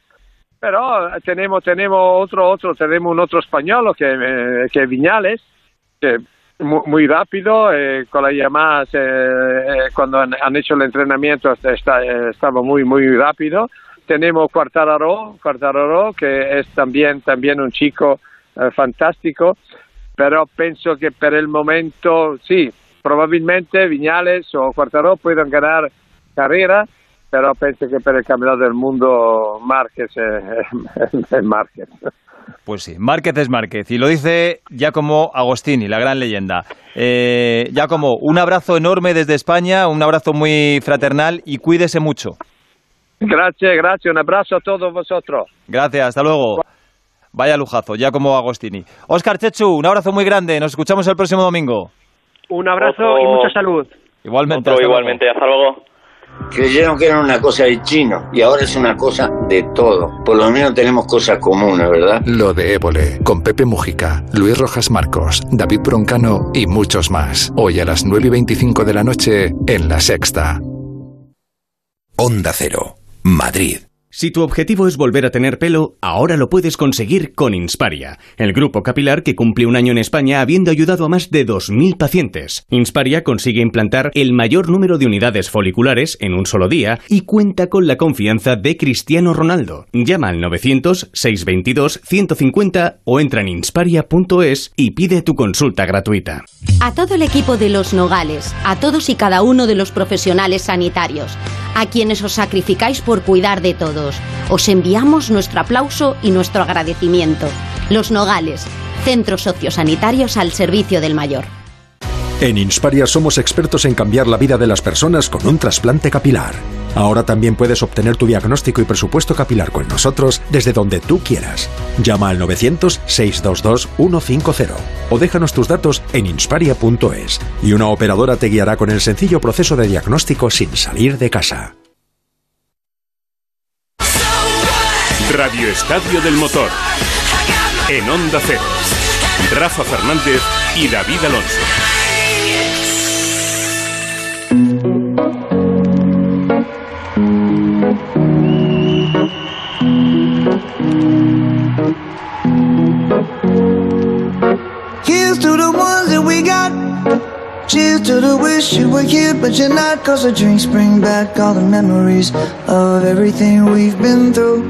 pero tenemos, tenemos otro, otro, tenemos un otro español que, eh, que es Viñales, que muy, muy rápido, eh, con la Yamaha, eh, cuando han, han, hecho el entrenamiento está, estaba muy, muy rápido. Tenemos Quartararo, Quartararo que es también, también un chico eh, fantástico, pero pienso que por el momento, sí, probablemente Viñales o Quartararo puedan ganar carrera, pero pienso que por el campeonato del mundo Márquez es, es Márquez. Pues sí, Márquez es Márquez. Y lo dice Giacomo Agostini, la gran leyenda. Eh, Giacomo, un abrazo enorme desde España, un abrazo muy fraternal y cuídese mucho. Gracias, gracias. Un abrazo a todos vosotros. Gracias, hasta luego. Vaya lujazo, Giacomo Agostini. Oscar Chechu, un abrazo muy grande. Nos escuchamos el próximo domingo. Un abrazo Otro- y mucha salud. Igualmente. Otro hasta luego. igualmente, hasta luego. Creyeron que era una cosa de chino y ahora es una cosa de todo. Por lo menos tenemos cosas comunes, ¿verdad? Lo de Évole, con Pepe Mujica, Luis Rojas Marcos, David Broncano y muchos más. Hoy a las 9 y 25 de la noche en La Sexta. Onda Cero, Madrid. Si tu objetivo es volver a tener pelo, ahora lo puedes conseguir con Insparia, el grupo capilar que cumple un año en España habiendo ayudado a más de 2.000 pacientes. Insparia consigue implantar el mayor número de unidades foliculares en un solo día y cuenta con la confianza de Cristiano Ronaldo. Llama al 900-622-150 o entra en insparia.es y pide tu consulta gratuita. A todo el equipo de Los Nogales, a todos y cada uno de los profesionales sanitarios, a quienes os sacrificáis por cuidar de todos, os enviamos nuestro aplauso y nuestro agradecimiento. Los Nogales, centros sociosanitarios al servicio del mayor. En Insparia somos expertos en cambiar la vida de las personas con un trasplante capilar. Ahora también puedes obtener tu diagnóstico y presupuesto capilar con nosotros desde donde tú quieras. Llama al 900-622-150 o déjanos tus datos en insparia.es y una operadora te guiará con el sencillo proceso de diagnóstico sin salir de casa. Radio Estadio del Motor. En Onda Cero. Rafa Fernández y David Alonso. Here's to the ones that we got. Cheers to the wish you were here, but you're not. Cause the drinks bring back all the memories of everything we've been through.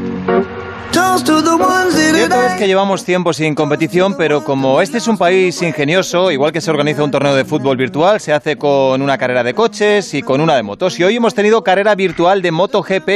Cierto es que llevamos tiempo sin competición, pero como este es un país ingenioso, igual que se organiza un torneo de fútbol virtual, se hace con una carrera de coches y con una de motos. Y hoy hemos tenido carrera virtual de MotoGP.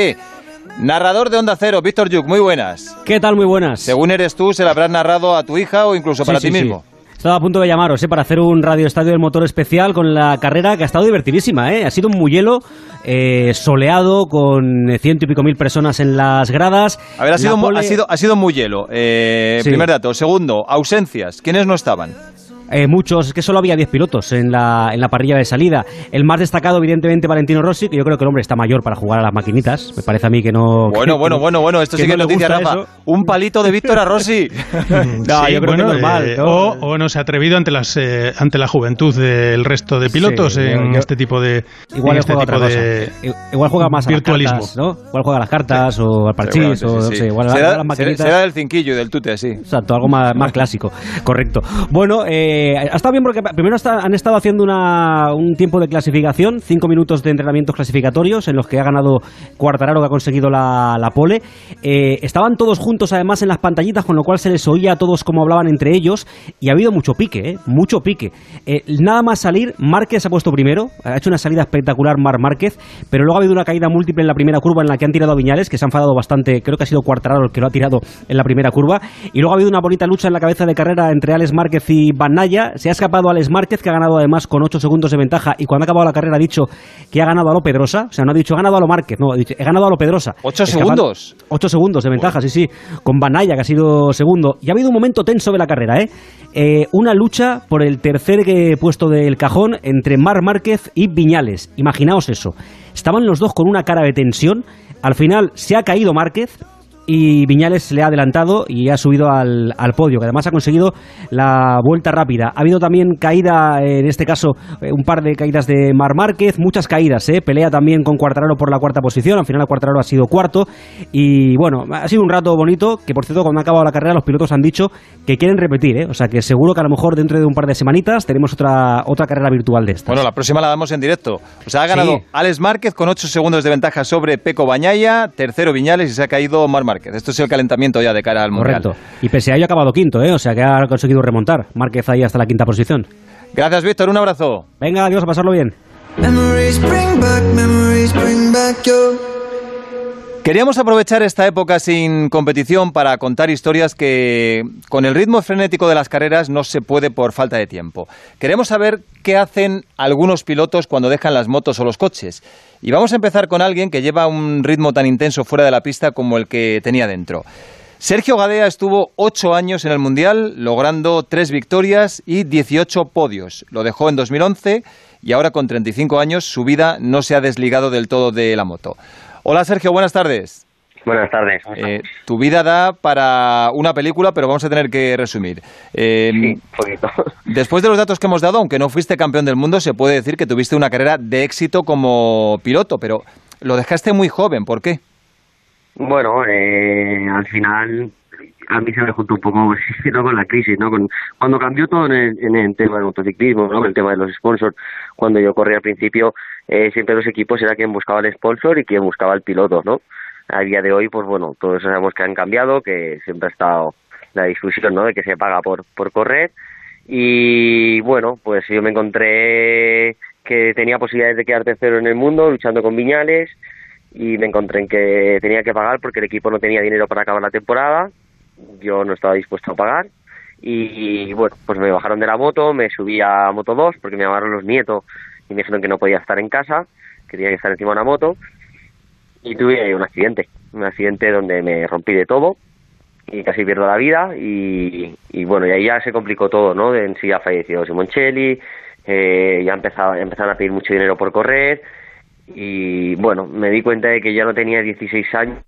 Narrador de Onda Cero, Víctor Yuk, muy buenas. ¿Qué tal? Muy buenas. Según eres tú, se la habrás narrado a tu hija o incluso para Sí, ti sí, mismo. sí. Estaba a punto de llamaros ¿eh? para hacer un radio estadio del motor especial con la carrera que ha estado divertidísima. ¿eh? Ha sido un muyelo eh, soleado con ciento y pico mil personas en las gradas. A ver, ha sido, ha sido, ha sido muy hielo. Eh, Sí. Primer dato. Segundo, ausencias. ¿Quiénes no estaban? Eh, muchos, es que solo había 10 pilotos en la, en la parrilla de salida. El más destacado, evidentemente, Valentino Rossi, que yo creo que el hombre está mayor para jugar a las maquinitas. Me parece a mí que no. Bueno, que- bueno, que- bueno, bueno. Esto sí que es no noticia, gusta Rafa. eso. Un palito de Víctor a Rossi. No, Sí, yo creo que bueno, es normal, eh, ¿no? o, o no se ha atrevido ante las eh, ante la juventud del resto de pilotos Sí, en yo- este tipo de Igual este juega tipo de Igual juega más a las virtualismo. cartas, ¿no? Igual juega a las cartas o al parchís o sí, no sí. sé, igual a- será, a las maquinitas. será del cinquillo y del tute, sí. Exacto, algo más, más clásico, correcto. Bueno, eh, ha estado bien porque primero han estado haciendo una, un tiempo de clasificación, cinco minutos de entrenamientos clasificatorios en los que ha ganado Cuartararo que ha conseguido la, pole. Eh, estaban todos juntos además en las pantallitas, con lo cual se les oía a todos cómo hablaban entre ellos y ha habido mucho pique, ¿eh? mucho pique. Eh, nada más salir, Márquez ha puesto primero, ha hecho una salida espectacular Mar Márquez, pero luego ha habido una caída múltiple en la primera curva en la que han tirado a Viñales, que se ha enfadado bastante, creo que ha sido Cuartararo el que lo ha tirado en la primera curva, y luego ha habido una bonita lucha en la cabeza de carrera entre Alex Márquez y Se ha escapado Alex Márquez, que ha ganado además con 8 segundos de ventaja, y cuando ha acabado la carrera ha dicho que ha ganado a lo Pedrosa, o sea, no ha dicho he ganado a lo Márquez, no, ha dicho he ganado a lo Pedrosa. ¿Ocho Escapando- segundos? Ocho segundos de ventaja, sí, sí, con Banaya, que ha sido segundo, y ha habido un momento tenso de la carrera, ¿eh? Eh, una lucha por el tercer eh, puesto del cajón entre Mar Márquez y Viñales. Imaginaos eso. Estaban los dos con una cara de tensión. Al final se ha caído Márquez y Viñales le ha adelantado y ha subido al, al podio, que además ha conseguido la vuelta rápida. Ha habido también caída, en este caso, eh, un par de caídas de Mar Márquez, muchas caídas, ¿eh? pelea también con Cuartararo por la cuarta posición, al final Cuartararo ha sido cuarto y bueno, ha sido un rato bonito, que por cierto cuando ha acabado la carrera los pilotos han dicho que quieren repetir, ¿eh? o sea que seguro que a lo mejor dentro de un par de semanitas tenemos otra, otra carrera virtual de esta. Bueno, la próxima la damos en directo. O sea, ha ganado Sí. Alex Márquez con 8 segundos de ventaja sobre Peco Bañaya, tercero Viñales y se ha caído Mar Márquez. Esto es el calentamiento ya de cara al Mundial. Correcto. Y pese a ello ha acabado quinto, ¿eh? o sea que ha conseguido remontar. Márquez ahí hasta la quinta posición. Gracias, Víctor. Un abrazo. Venga, adiós, a pasarlo bien. Queríamos aprovechar esta época sin competición para contar historias que con el ritmo frenético de las carreras no se puede por falta de tiempo. Queremos saber qué hacen algunos pilotos cuando dejan las motos o los coches. Y vamos a empezar con alguien que lleva un ritmo tan intenso fuera de la pista como el que tenía dentro. Sergio Gadea estuvo ocho años en el Mundial, logrando tres victorias y 18 podios. Lo dejó en 2011 y ahora con 35 años su vida no se ha desligado del todo de la moto. Hola Sergio, buenas tardes. Buenas tardes. Eh, tu vida da para una película, pero vamos a tener que resumir. Eh, poquito. Después de los datos que hemos dado, aunque no fuiste campeón del mundo, se puede decir que tuviste una carrera de éxito como piloto, pero lo dejaste muy joven. ¿Por qué? Bueno, eh, al final a mí se me juntó un poco con la crisis, ¿no? Con, cuando cambió todo en el, en el tema del motociclismo, ¿no? el tema de los sponsors, cuando yo corría al principio, eh, siempre los equipos era quien buscaba el sponsor y quien buscaba el piloto, ¿no? A día de hoy, pues bueno, todos sabemos que han cambiado, que siempre ha estado la discusión, ¿no? De que se paga por, por correr y bueno, pues yo me encontré que tenía posibilidades de quedar tercero en el mundo luchando con Viñales y me encontré en que tenía que pagar porque el equipo no tenía dinero para acabar la temporada, yo no estaba dispuesto a pagar. Y bueno, pues me bajaron de la moto, me subí a Moto 2 porque me llamaron los nietos y me dijeron que no podía estar en casa, que tenía que estar encima de una moto. Y tuve un accidente, un accidente donde me rompí de todo y casi pierdo la vida. Y, y bueno, y ahí ya se complicó todo, ¿no? En sí ya falleció Simoncelli, eh, ya empezaba, empezaron a pedir mucho dinero por correr y bueno, me di cuenta de que ya no tenía 16 años,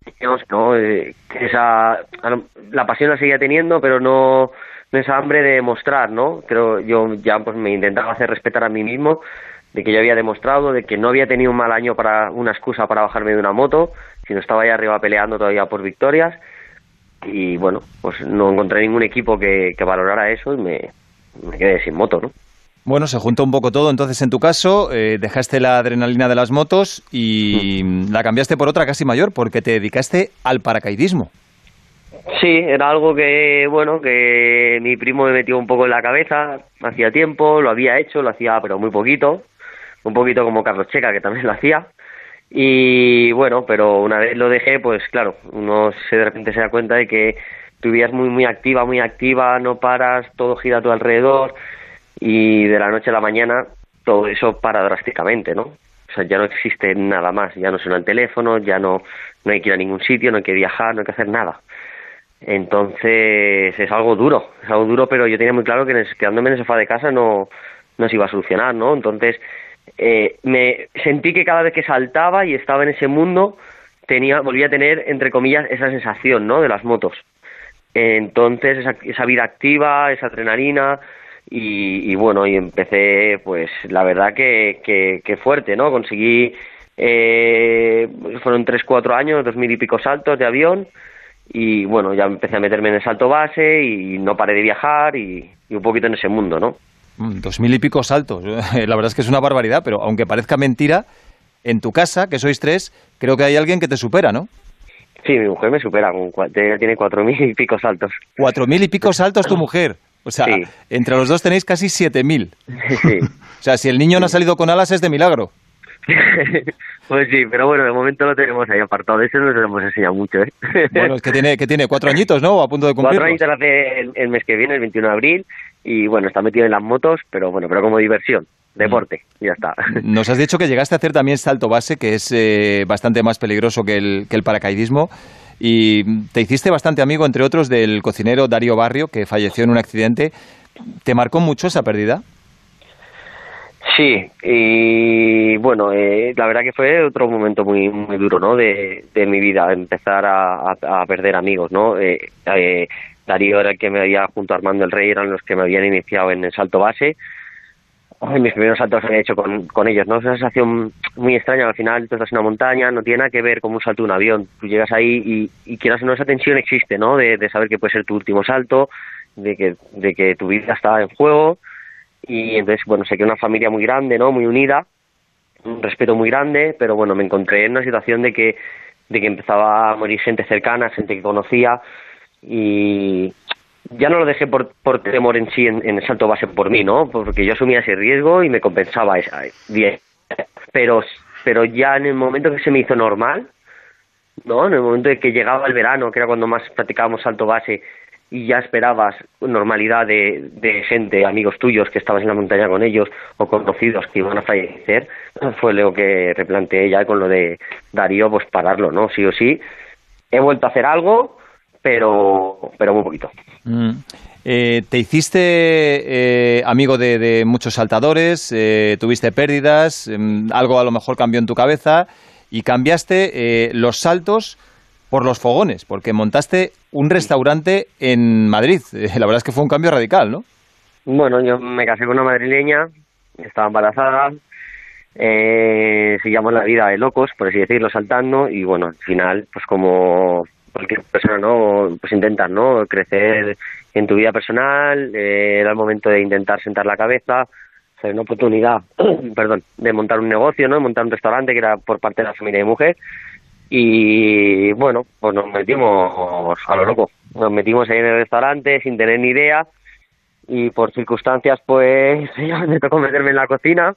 ¿no? Eh, esa, la pasión la seguía teniendo, pero no, no esa hambre de mostrar, ¿no? Creo yo ya pues me intentaba hacer respetar a mí mismo de que yo había demostrado de que no había tenido un mal año para una excusa para bajarme de una moto, sino estaba ahí arriba peleando todavía por victorias y bueno, pues no encontré ningún equipo que, que valorara eso y me, me quedé sin moto, ¿no? Bueno, se juntó un poco todo. Entonces, en tu caso, eh, dejaste la adrenalina de las motos y la cambiaste por otra casi mayor, porque te dedicaste al paracaidismo. Sí, era algo que, bueno, que mi primo me metió un poco en la cabeza, hacía tiempo, lo había hecho, lo hacía pero muy poquito, un poquito como Carlos Checa, que también lo hacía, y bueno, pero una vez lo dejé, pues claro, uno se de repente se da cuenta de que tu vida es muy, muy activa, muy activa, no paras, todo gira a tu alrededor, y de la noche a la mañana todo eso para drásticamente, ¿no? O sea, ya no existe nada más, ya no suena el teléfono, ya no, no hay que ir a ningún sitio, no hay que viajar, no hay que hacer nada. Entonces es algo duro, es algo duro, pero yo tenía muy claro que quedándome en el sofá de casa no, no se iba a solucionar, ¿no? Entonces eh, me sentí que cada vez que saltaba y estaba en ese mundo tenía, volvía a tener, entre comillas, esa sensación, ¿no? De las motos. Entonces esa, esa vida activa, esa adrenalina, y, bueno, y empecé, pues la verdad que, que, fuerte, ¿no? Conseguí, eh, fueron tres, cuatro años, dos mil y pico saltos de avión y bueno, ya empecé a meterme en el salto base y no paré de viajar y, un poquito en ese mundo, ¿no? Mm, dos mil y pico saltos, la verdad es que es una barbaridad, pero aunque parezca mentira, en tu casa, que sois tres, creo que hay alguien que te supera, ¿no? Sí, mi mujer me supera, tiene cuatro mil y pico saltos. Cuatro mil y pico saltos tu mujer. O sea, entre los dos tenéis casi 7.000. Sí. o sea, si el niño no ha salido con alas es de milagro. pues sí, pero bueno, de momento lo tenemos ahí apartado. De eso no lo hemos enseñado mucho, ¿eh? bueno, es que tiene, que tiene cuatro añitos, ¿no? A punto de cumplir. Cuatro añitos hace el, mes que viene, el 21 de abril. Y bueno, está metido en las motos, pero bueno, pero como diversión deporte, y ya está. Nos has dicho que llegaste a hacer también salto base, que es eh, bastante más peligroso que el, que el paracaidismo. Y te hiciste bastante amigo, entre otros, del cocinero Darío Barrio, que falleció en un accidente. ¿Te marcó mucho esa pérdida? Sí, y bueno, eh, la verdad que fue otro momento muy muy duro, ¿no? De, de mi vida, empezar a, a, perder amigos, ¿no? Eh, eh, Darío era el que me había, junto a Armando el Rey, eran los que me habían iniciado en el salto base mis primeros saltos había hecho con, con ellos, ¿no? Es una sensación muy extraña, al final tú estás en una montaña, no tiene nada que ver con un salto de un avión, tú llegas ahí y, y quieras o no, esa tensión existe, ¿no? De, de, saber que puede ser tu último salto, de que, de que tu vida está en juego, y entonces, bueno, sé que una familia muy grande, ¿no? Muy unida, un respeto muy grande, pero bueno, me encontré en una situación de que, de que empezaba a morir gente cercana, gente que conocía, y, ya no lo dejé por, por temor en sí en, el salto base por mí, ¿no? Porque yo asumía ese riesgo y me compensaba esa, bien. Pero, pero ya en el momento que se me hizo normal, ¿no? En el momento de que llegaba el verano, que era cuando más practicábamos salto base, y ya esperabas normalidad de, de gente, amigos tuyos que estabas en la montaña con ellos o conocidos que iban a fallecer, fue lo que replanteé ya con lo de Darío, pues pararlo, ¿no? Sí o sí. He vuelto a hacer algo, pero, pero muy poquito. Mm. Eh, te hiciste eh, amigo de, muchos saltadores, eh, tuviste pérdidas, em, algo a lo mejor cambió en tu cabeza y cambiaste los saltos por los fogones, porque montaste un restaurante en Madrid. la verdad es que fue un cambio radical, ¿no? Bueno, yo me casé con una madrileña, estaba embarazada, seguíamos la vida de locos, por así decirlo, saltando, y bueno, al final, pues como cualquier persona, ¿no? Pues intentar, ¿no? Crecer en tu vida personal, eh, era el momento de intentar sentar la cabeza, hacer una oportunidad, perdón, de montar un negocio, ¿no? Montar un restaurante que era por parte de la familia de mujer y bueno, pues nos metimos a lo loco, nos metimos ahí en el restaurante sin tener ni idea y por circunstancias pues me tocó meterme en la cocina.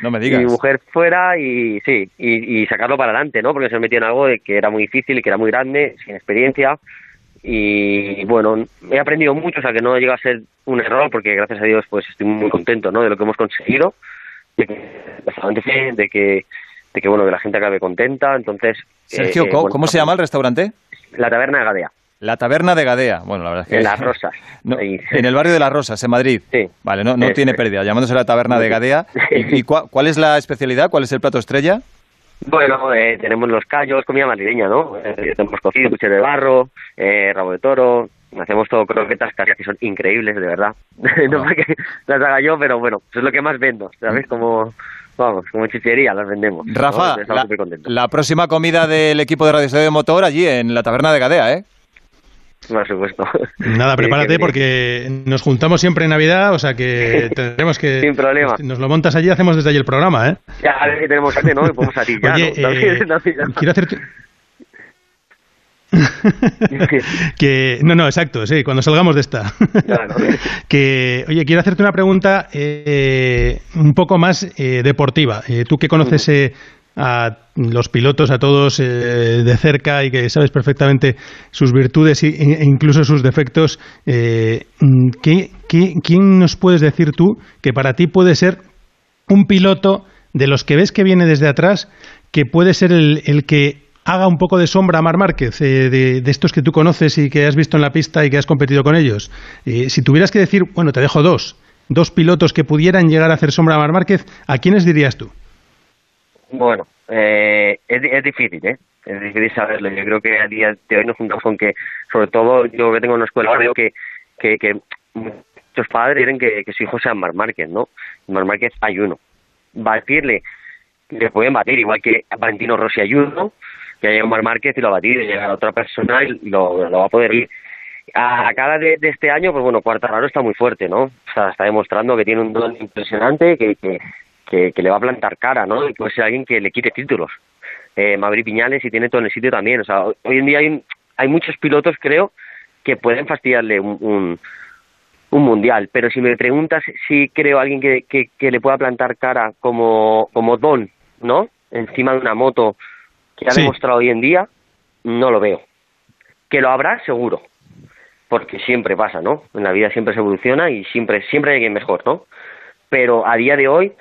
No me digas. mi mujer fuera y sí y, sacarlo para adelante no porque se metió en algo de que era muy difícil y que era muy grande sin experiencia. Y bueno he aprendido mucho o sea que no llega a ser un error porque gracias a Dios pues estoy muy contento no de lo que hemos conseguido de que de que de que bueno que la gente acabe contenta. Entonces Sergio eh, ¿cómo, se llama el restaurante? La Taberna de Gadea la taberna de Gadea. Bueno, la verdad es que. En Las Rosas. en el barrio de Las Rosas, en Madrid. Sí. Vale, no, no tiene pérdida. Llamándose la taberna de Gadea. ¿Y, cuál es la especialidad? ¿Cuál es el plato estrella? Bueno, eh, tenemos los callos, comida madrileña, ¿no? Eh, tenemos cocido, cuchillo de barro, eh, rabo de toro, hacemos todo croquetas que son increíbles, de verdad. no porque las haga yo, pero bueno, eso es lo que más vendo, ¿sabes? Como, vamos, como chichería las vendemos. Rafa, la, la, próxima comida del equipo de Radio Estadio Motor allí en la taberna de Gadea, ¿eh? Por supuesto. Nada, prepárate porque nos juntamos siempre en Navidad, o sea que tendremos que... Sin problema. Nos lo montas allí, hacemos desde allí el programa, ¿eh? Ya, a ver si tenemos arte, ¿no? Y podemos salir ya, Oye, ¿no? eh, quiero hacerte... que no, no, exacto, sí, cuando salgamos de esta. que, oye, quiero hacerte una pregunta eh, un poco más eh, deportiva. Eh, tú que conoces eh, a los pilotos, a todos eh, de cerca y que sabes perfectamente sus virtudes e incluso sus defectos, eh, ¿qué, qué, quién nos puedes decir tú que para ti puede ser un piloto de los que ves que viene desde atrás, que puede ser el, el que haga un poco de sombra a Mar Márquez, eh, de, de, estos que tú conoces y que has visto en la pista y que has competido con ellos. Eh, si tuvieras que decir, bueno, te dejo dos, dos pilotos que pudieran llegar a hacer sombra a Mar Márquez, ¿a quiénes dirías tú? Bueno, eh, es, es difícil, ¿eh? Es difícil saberlo. Yo creo que a día de hoy nos juntamos con que, sobre todo, yo que tengo una escuela, veo que, que, que muchos padres quieren que, que su hijo sea Mar Márquez, ¿no? Mar Márquez hay uno. Batirle, le pueden batir, igual que Valentino Rossi hay uno, que haya un Mar Márquez y lo batir, y llegar a otra persona y lo, lo va a poder ir. A cara de, de, este año, pues bueno, Cuartararo está muy fuerte, ¿no? O sea, está demostrando que tiene un don impresionante, que, que, que, que le va a plantar cara, ¿no? Y puede ser alguien que le quite títulos. Eh, Maverick Piñales y tiene todo en el sitio también. O sea, hoy en día hay, hay muchos pilotos, creo, que pueden fastidiarle un, un, un mundial. Pero si me preguntas si creo a alguien que, que, que le pueda plantar cara como, como don, ¿no? Encima de una moto que ha sí. demostrado hoy en día, no lo veo. Que lo habrá, seguro. Porque siempre pasa, ¿no? En la vida siempre se evoluciona y siempre, siempre hay alguien mejor, ¿no? Pero a día de hoy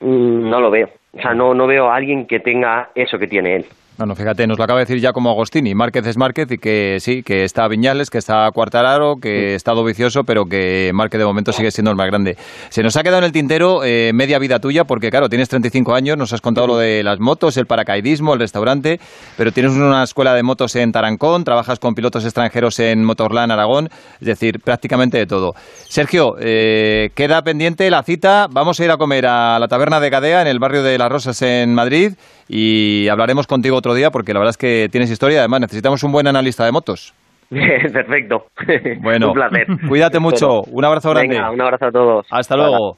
no lo veo. O sea, no, no veo a alguien que tenga eso que tiene él. Bueno, fíjate, nos lo acaba de decir ya como Agostini. Márquez es Márquez y que sí, que está Viñales, que está Cuartararo, que está Dovicioso, pero que Márquez de momento sigue siendo el más grande. Se nos ha quedado en el tintero eh, media vida tuya, porque claro, tienes 35 años, nos has contado lo de las motos, el paracaidismo, el restaurante, pero tienes una escuela de motos en Tarancón, trabajas con pilotos extranjeros en Motorland, Aragón, es decir, prácticamente de todo. Sergio, eh, queda pendiente la cita, vamos a ir a comer a la taberna de Gadea en el barrio de Las Rosas en Madrid y hablaremos contigo otro día porque la verdad es que tienes historia. Además, necesitamos un buen analista de motos. Perfecto. Bueno, un placer. Cuídate mucho. Un abrazo grande. Venga, un abrazo a todos. Hasta luego.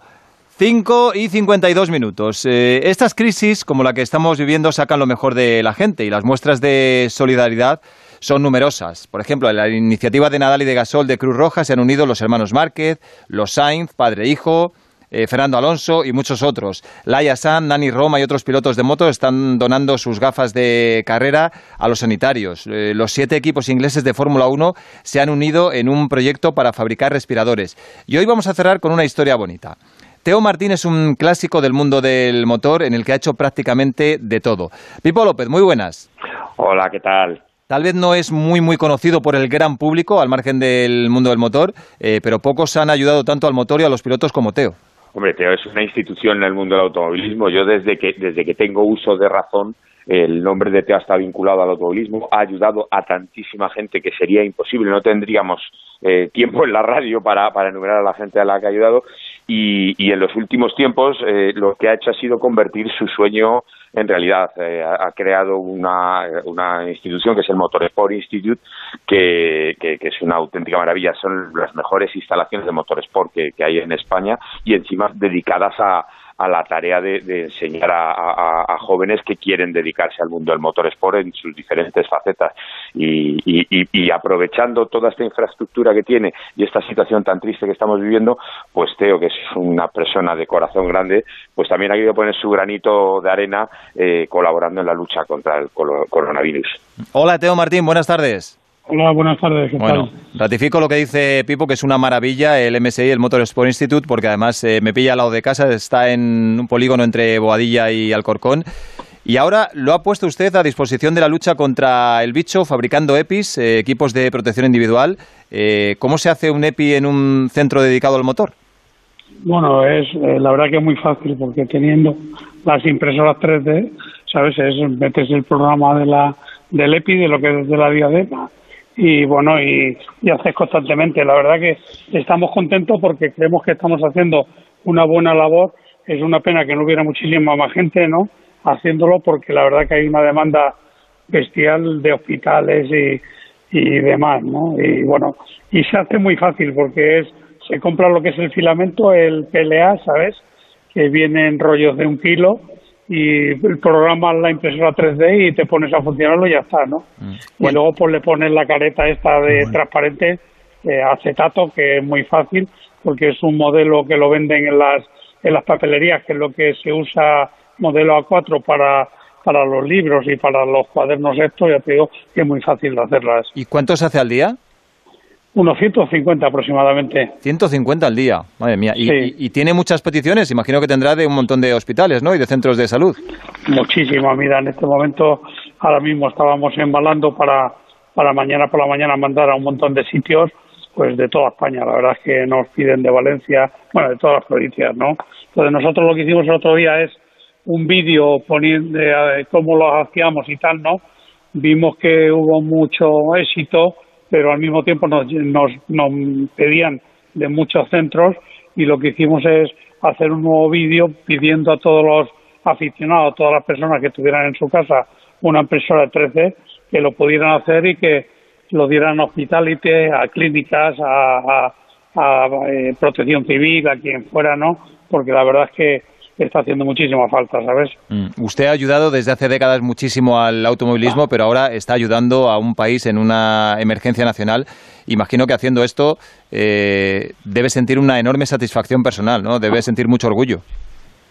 5 y 52 minutos. Eh, estas crisis, como la que estamos viviendo, sacan lo mejor de la gente y las muestras de solidaridad son numerosas. Por ejemplo, en la iniciativa de Nadal y de Gasol de Cruz Roja se han unido los hermanos Márquez, los Sainz, padre e hijo, eh, Fernando Alonso y muchos otros. Laia San, Nani Roma y otros pilotos de moto están donando sus gafas de carrera a los sanitarios. Eh, los siete equipos ingleses de Fórmula 1 se han unido en un proyecto para fabricar respiradores. Y hoy vamos a cerrar con una historia bonita. Teo Martín es un clásico del mundo del motor en el que ha hecho prácticamente de todo. Pipo López, muy buenas. Hola, ¿qué tal? Tal vez no es muy muy conocido por el gran público al margen del mundo del motor, eh, pero pocos han ayudado tanto al motor y a los pilotos como Teo. Hombre, Teo es una institución en el mundo del automovilismo. Yo desde que, desde que tengo uso de razón, el nombre de Teo está vinculado al automovilismo, ha ayudado a tantísima gente que sería imposible, no tendríamos eh, tiempo en la radio para, para enumerar a la gente a la que ha ayudado. Y, en los últimos tiempos eh, lo que ha hecho ha sido convertir su sueño en realidad. Eh, ha creado una, una institución que es el Motorsport Institute, que, que, es una auténtica maravilla. Son las mejores instalaciones de motorsport que, que hay en España y encima dedicadas a, a la tarea de, enseñar a, jóvenes que quieren dedicarse al mundo del motorsport en sus diferentes facetas. Y, aprovechando toda esta infraestructura que tiene y esta situación tan triste que estamos viviendo, pues Teo, que es una persona de corazón grande, pues también ha querido poner su granito de arena eh, colaborando en la lucha contra el coronavirus. Hola Teo Martín, buenas tardes. Hola, buenas tardes. ¿qué bueno, tal? ratifico lo que dice Pipo, que es una maravilla el MSI, el Motorsport Institute, porque además eh, me pilla al lado de casa, está en un polígono entre Boadilla y Alcorcón. Y ahora lo ha puesto usted a disposición de la lucha contra el bicho, fabricando EPIs, eh, equipos de protección individual. Eh, ¿Cómo se hace un EPI en un centro dedicado al motor? Bueno, es eh, la verdad que es muy fácil, porque teniendo las impresoras 3D, ¿sabes? Es, metes el programa de la, del EPI, de lo que es de la diadema, y bueno, y, y haces constantemente. La verdad que estamos contentos porque creemos que estamos haciendo una buena labor. Es una pena que no hubiera muchísima más gente, ¿no? Haciéndolo porque la verdad que hay una demanda bestial de hospitales y, y demás, ¿no? Y bueno, y se hace muy fácil porque es se compra lo que es el filamento, el PLA, ¿sabes? Que viene en rollos de un kilo y programas la impresora 3D y te pones a funcionarlo y ya está, ¿no? Y luego pues le pones la careta esta de transparente eh, acetato que es muy fácil porque es un modelo que lo venden en las en las papelerías que es lo que se usa modelo A4 para para los libros y para los cuadernos estos, ya te digo que es muy fácil de hacerlas. ¿Y cuánto se hace al día? Unos 150 aproximadamente. 150 al día, madre mía. ¿Y, Sí. y- y tiene muchas peticiones? Imagino que tendrá de un montón de hospitales, ¿no? Y de centros de salud. Muchísimo, mira, en este momento ahora mismo estábamos embalando para, para mañana por la mañana mandar a un montón de sitios, pues de toda España. La verdad es que nos piden de Valencia, bueno, de todas las provincias, ¿no? Entonces nosotros lo que hicimos el otro día es un vídeo poniendo de cómo lo hacíamos y tal, ¿no? Vimos que hubo mucho éxito, pero al mismo tiempo nos, nos, nos pedían de muchos centros y lo que hicimos es hacer un nuevo vídeo pidiendo a todos los aficionados, a todas las personas que tuvieran en su casa una impresora 3D, que lo pudieran hacer y que lo dieran a hospitality, a clínicas, a, a- a, eh, protección civil, a quien fuera, ¿no? Porque la verdad es que está haciendo muchísima falta, ¿sabes? Mm. Usted ha ayudado desde hace décadas muchísimo al automovilismo, pero ahora está ayudando a un país en una emergencia nacional. Imagino que haciendo esto eh, debe sentir una enorme satisfacción personal, ¿no? Debe sentir mucho orgullo.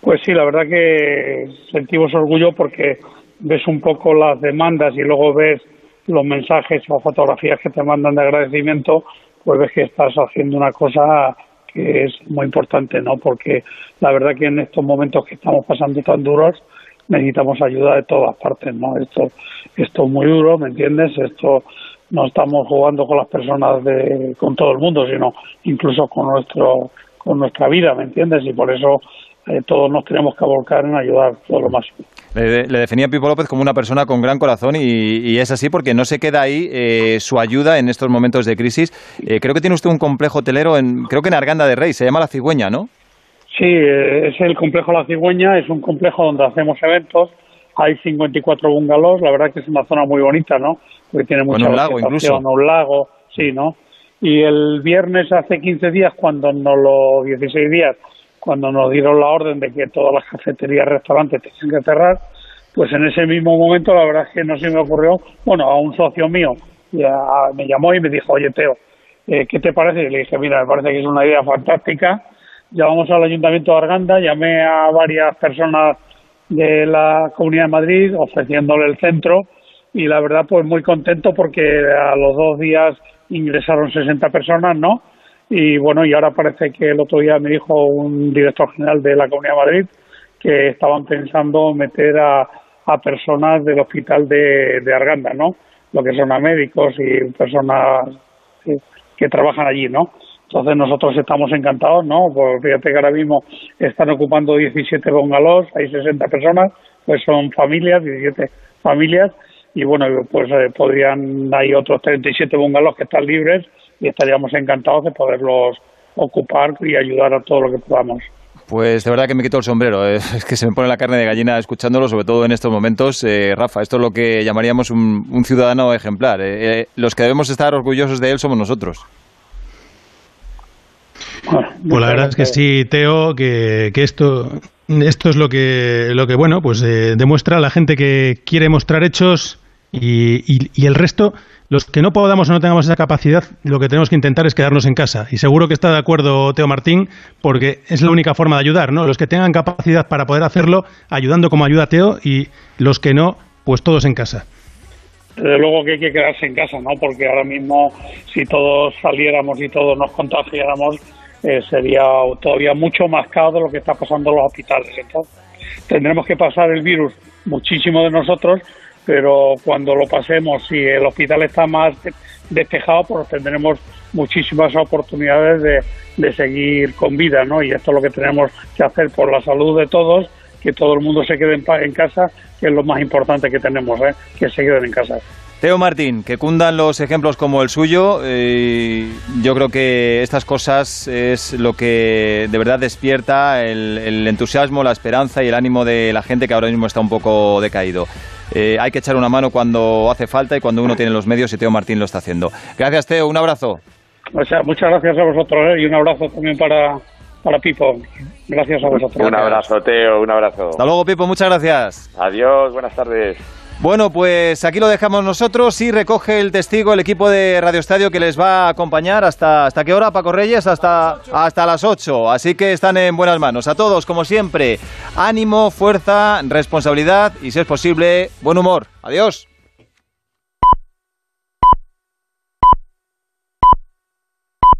Pues sí, la verdad que sentimos orgullo porque ves un poco las demandas y luego ves los mensajes o fotografías que te mandan de agradecimiento, pues ves que estás haciendo una cosa que es muy importante, ¿no? Porque la verdad que en estos momentos que estamos pasando tan duros necesitamos ayuda de todas partes, ¿no? Esto, esto es muy duro, ¿me entiendes? Esto no estamos jugando con las personas de, con todo el mundo, sino incluso con nuestro, con nuestra vida, ¿me entiendes? Y por eso eh, todos nos tenemos que volcar en ayudar todo lo máximo. Le, le definía Pipo López como una persona con gran corazón y, y es así porque no se queda ahí eh, su ayuda en estos momentos de crisis. Eh, creo que tiene usted un complejo hotelero, en, creo que en Arganda de Rey, se llama La Cigüeña, ¿no? Sí, eh, es el complejo La Cigüeña, es un complejo donde hacemos eventos, hay 54 bungalows, la verdad que es una zona muy bonita, ¿no? Porque tiene mucha Con un lago incluso. un lago, sí, ¿no? Y el viernes hace 15 días, cuando nos lo, 16 días, cuando nos dieron la orden de que todas las cafeterías, restaurantes tenían que cerrar, pues en ese mismo momento la verdad es que no se me ocurrió, bueno, a un socio mío ya me llamó y me dijo, oye Teo, eh, ¿qué te parece? Y le dije, mira, me parece que es una idea fantástica. Llamamos al Ayuntamiento de Arganda, llamé a varias personas de la Comunidad de Madrid ofreciéndole el centro y la verdad pues muy contento porque a los dos días ingresaron 60 personas, ¿no? Y bueno, y ahora parece que el otro día me dijo un director general de la Comunidad de Madrid que estaban pensando meter a, a personas del hospital de, de Arganda, ¿no? Lo que son a médicos y personas que trabajan allí, ¿no? Entonces nosotros estamos encantados, ¿no? Pues fíjate que ahora mismo están ocupando 17 bungalows, hay 60 personas, pues son familias, 17 familias, y bueno, pues eh, podrían, hay otros 37 bungalows que están libres y estaríamos encantados de poderlos ocupar y ayudar a todo lo que podamos. Pues de verdad que me quito el sombrero. eh, Es que se me pone la carne de gallina escuchándolo, sobre todo en estos momentos. Eh, Rafa, esto es lo que llamaríamos un, un ciudadano ejemplar. Eh, eh, los que debemos estar orgullosos de él somos nosotros. Pues la verdad es que sí, Teo, que, que esto, esto es lo que, lo que bueno, pues eh, demuestra a la gente que quiere mostrar hechos y, y- el resto, los que no podamos o no tengamos esa capacidad, lo que tenemos que intentar es quedarnos en casa. Y seguro que está de acuerdo Teo Martín, porque es la única forma de ayudar, ¿no? Los que tengan capacidad para poder hacerlo, ayudando como ayuda Teo, y los que no, pues todos en casa. Desde luego que hay que quedarse en casa, ¿no? Porque ahora mismo, si todos saliéramos y todos nos contagiáramos, eh, sería todavía mucho más caro de lo que está pasando en los hospitales. Entonces, tendremos que pasar el virus muchísimo de nosotros, pero cuando lo pasemos, si el hospital está más de- despejado, pues tendremos muchísimas oportunidades de, de seguir con vida, ¿no? Y esto es lo que tenemos que hacer por la salud de todos, que todo el mundo se quede en, en casa, que es lo más importante que tenemos, ¿eh? Que se queden en casa. Teo Martín, que cundan los ejemplos como el suyo. eh, yo creo que estas cosas es lo que de verdad despierta el, el entusiasmo, la esperanza y el ánimo de la gente que ahora mismo está un poco decaído. Eh, hay que echar una mano cuando hace falta y cuando uno tiene los medios y Teo Martín lo está haciendo. Gracias, Teo. Un abrazo. O sea, muchas gracias a vosotros ¿eh? y un abrazo también para, Hola, Pipo. Gracias a vosotros. Un abrazo, Teo, un abrazo. Hasta luego, Pipo, muchas gracias. Adiós, buenas tardes. Bueno, pues aquí lo dejamos nosotros y recoge el testigo el equipo de Radio Estadio que les va a acompañar hasta hasta qué hora, Paco Reyes, hasta hasta las 8. Así que están en buenas manos. A todos, como siempre, ánimo, fuerza, responsabilidad y si es posible, buen humor. Adiós.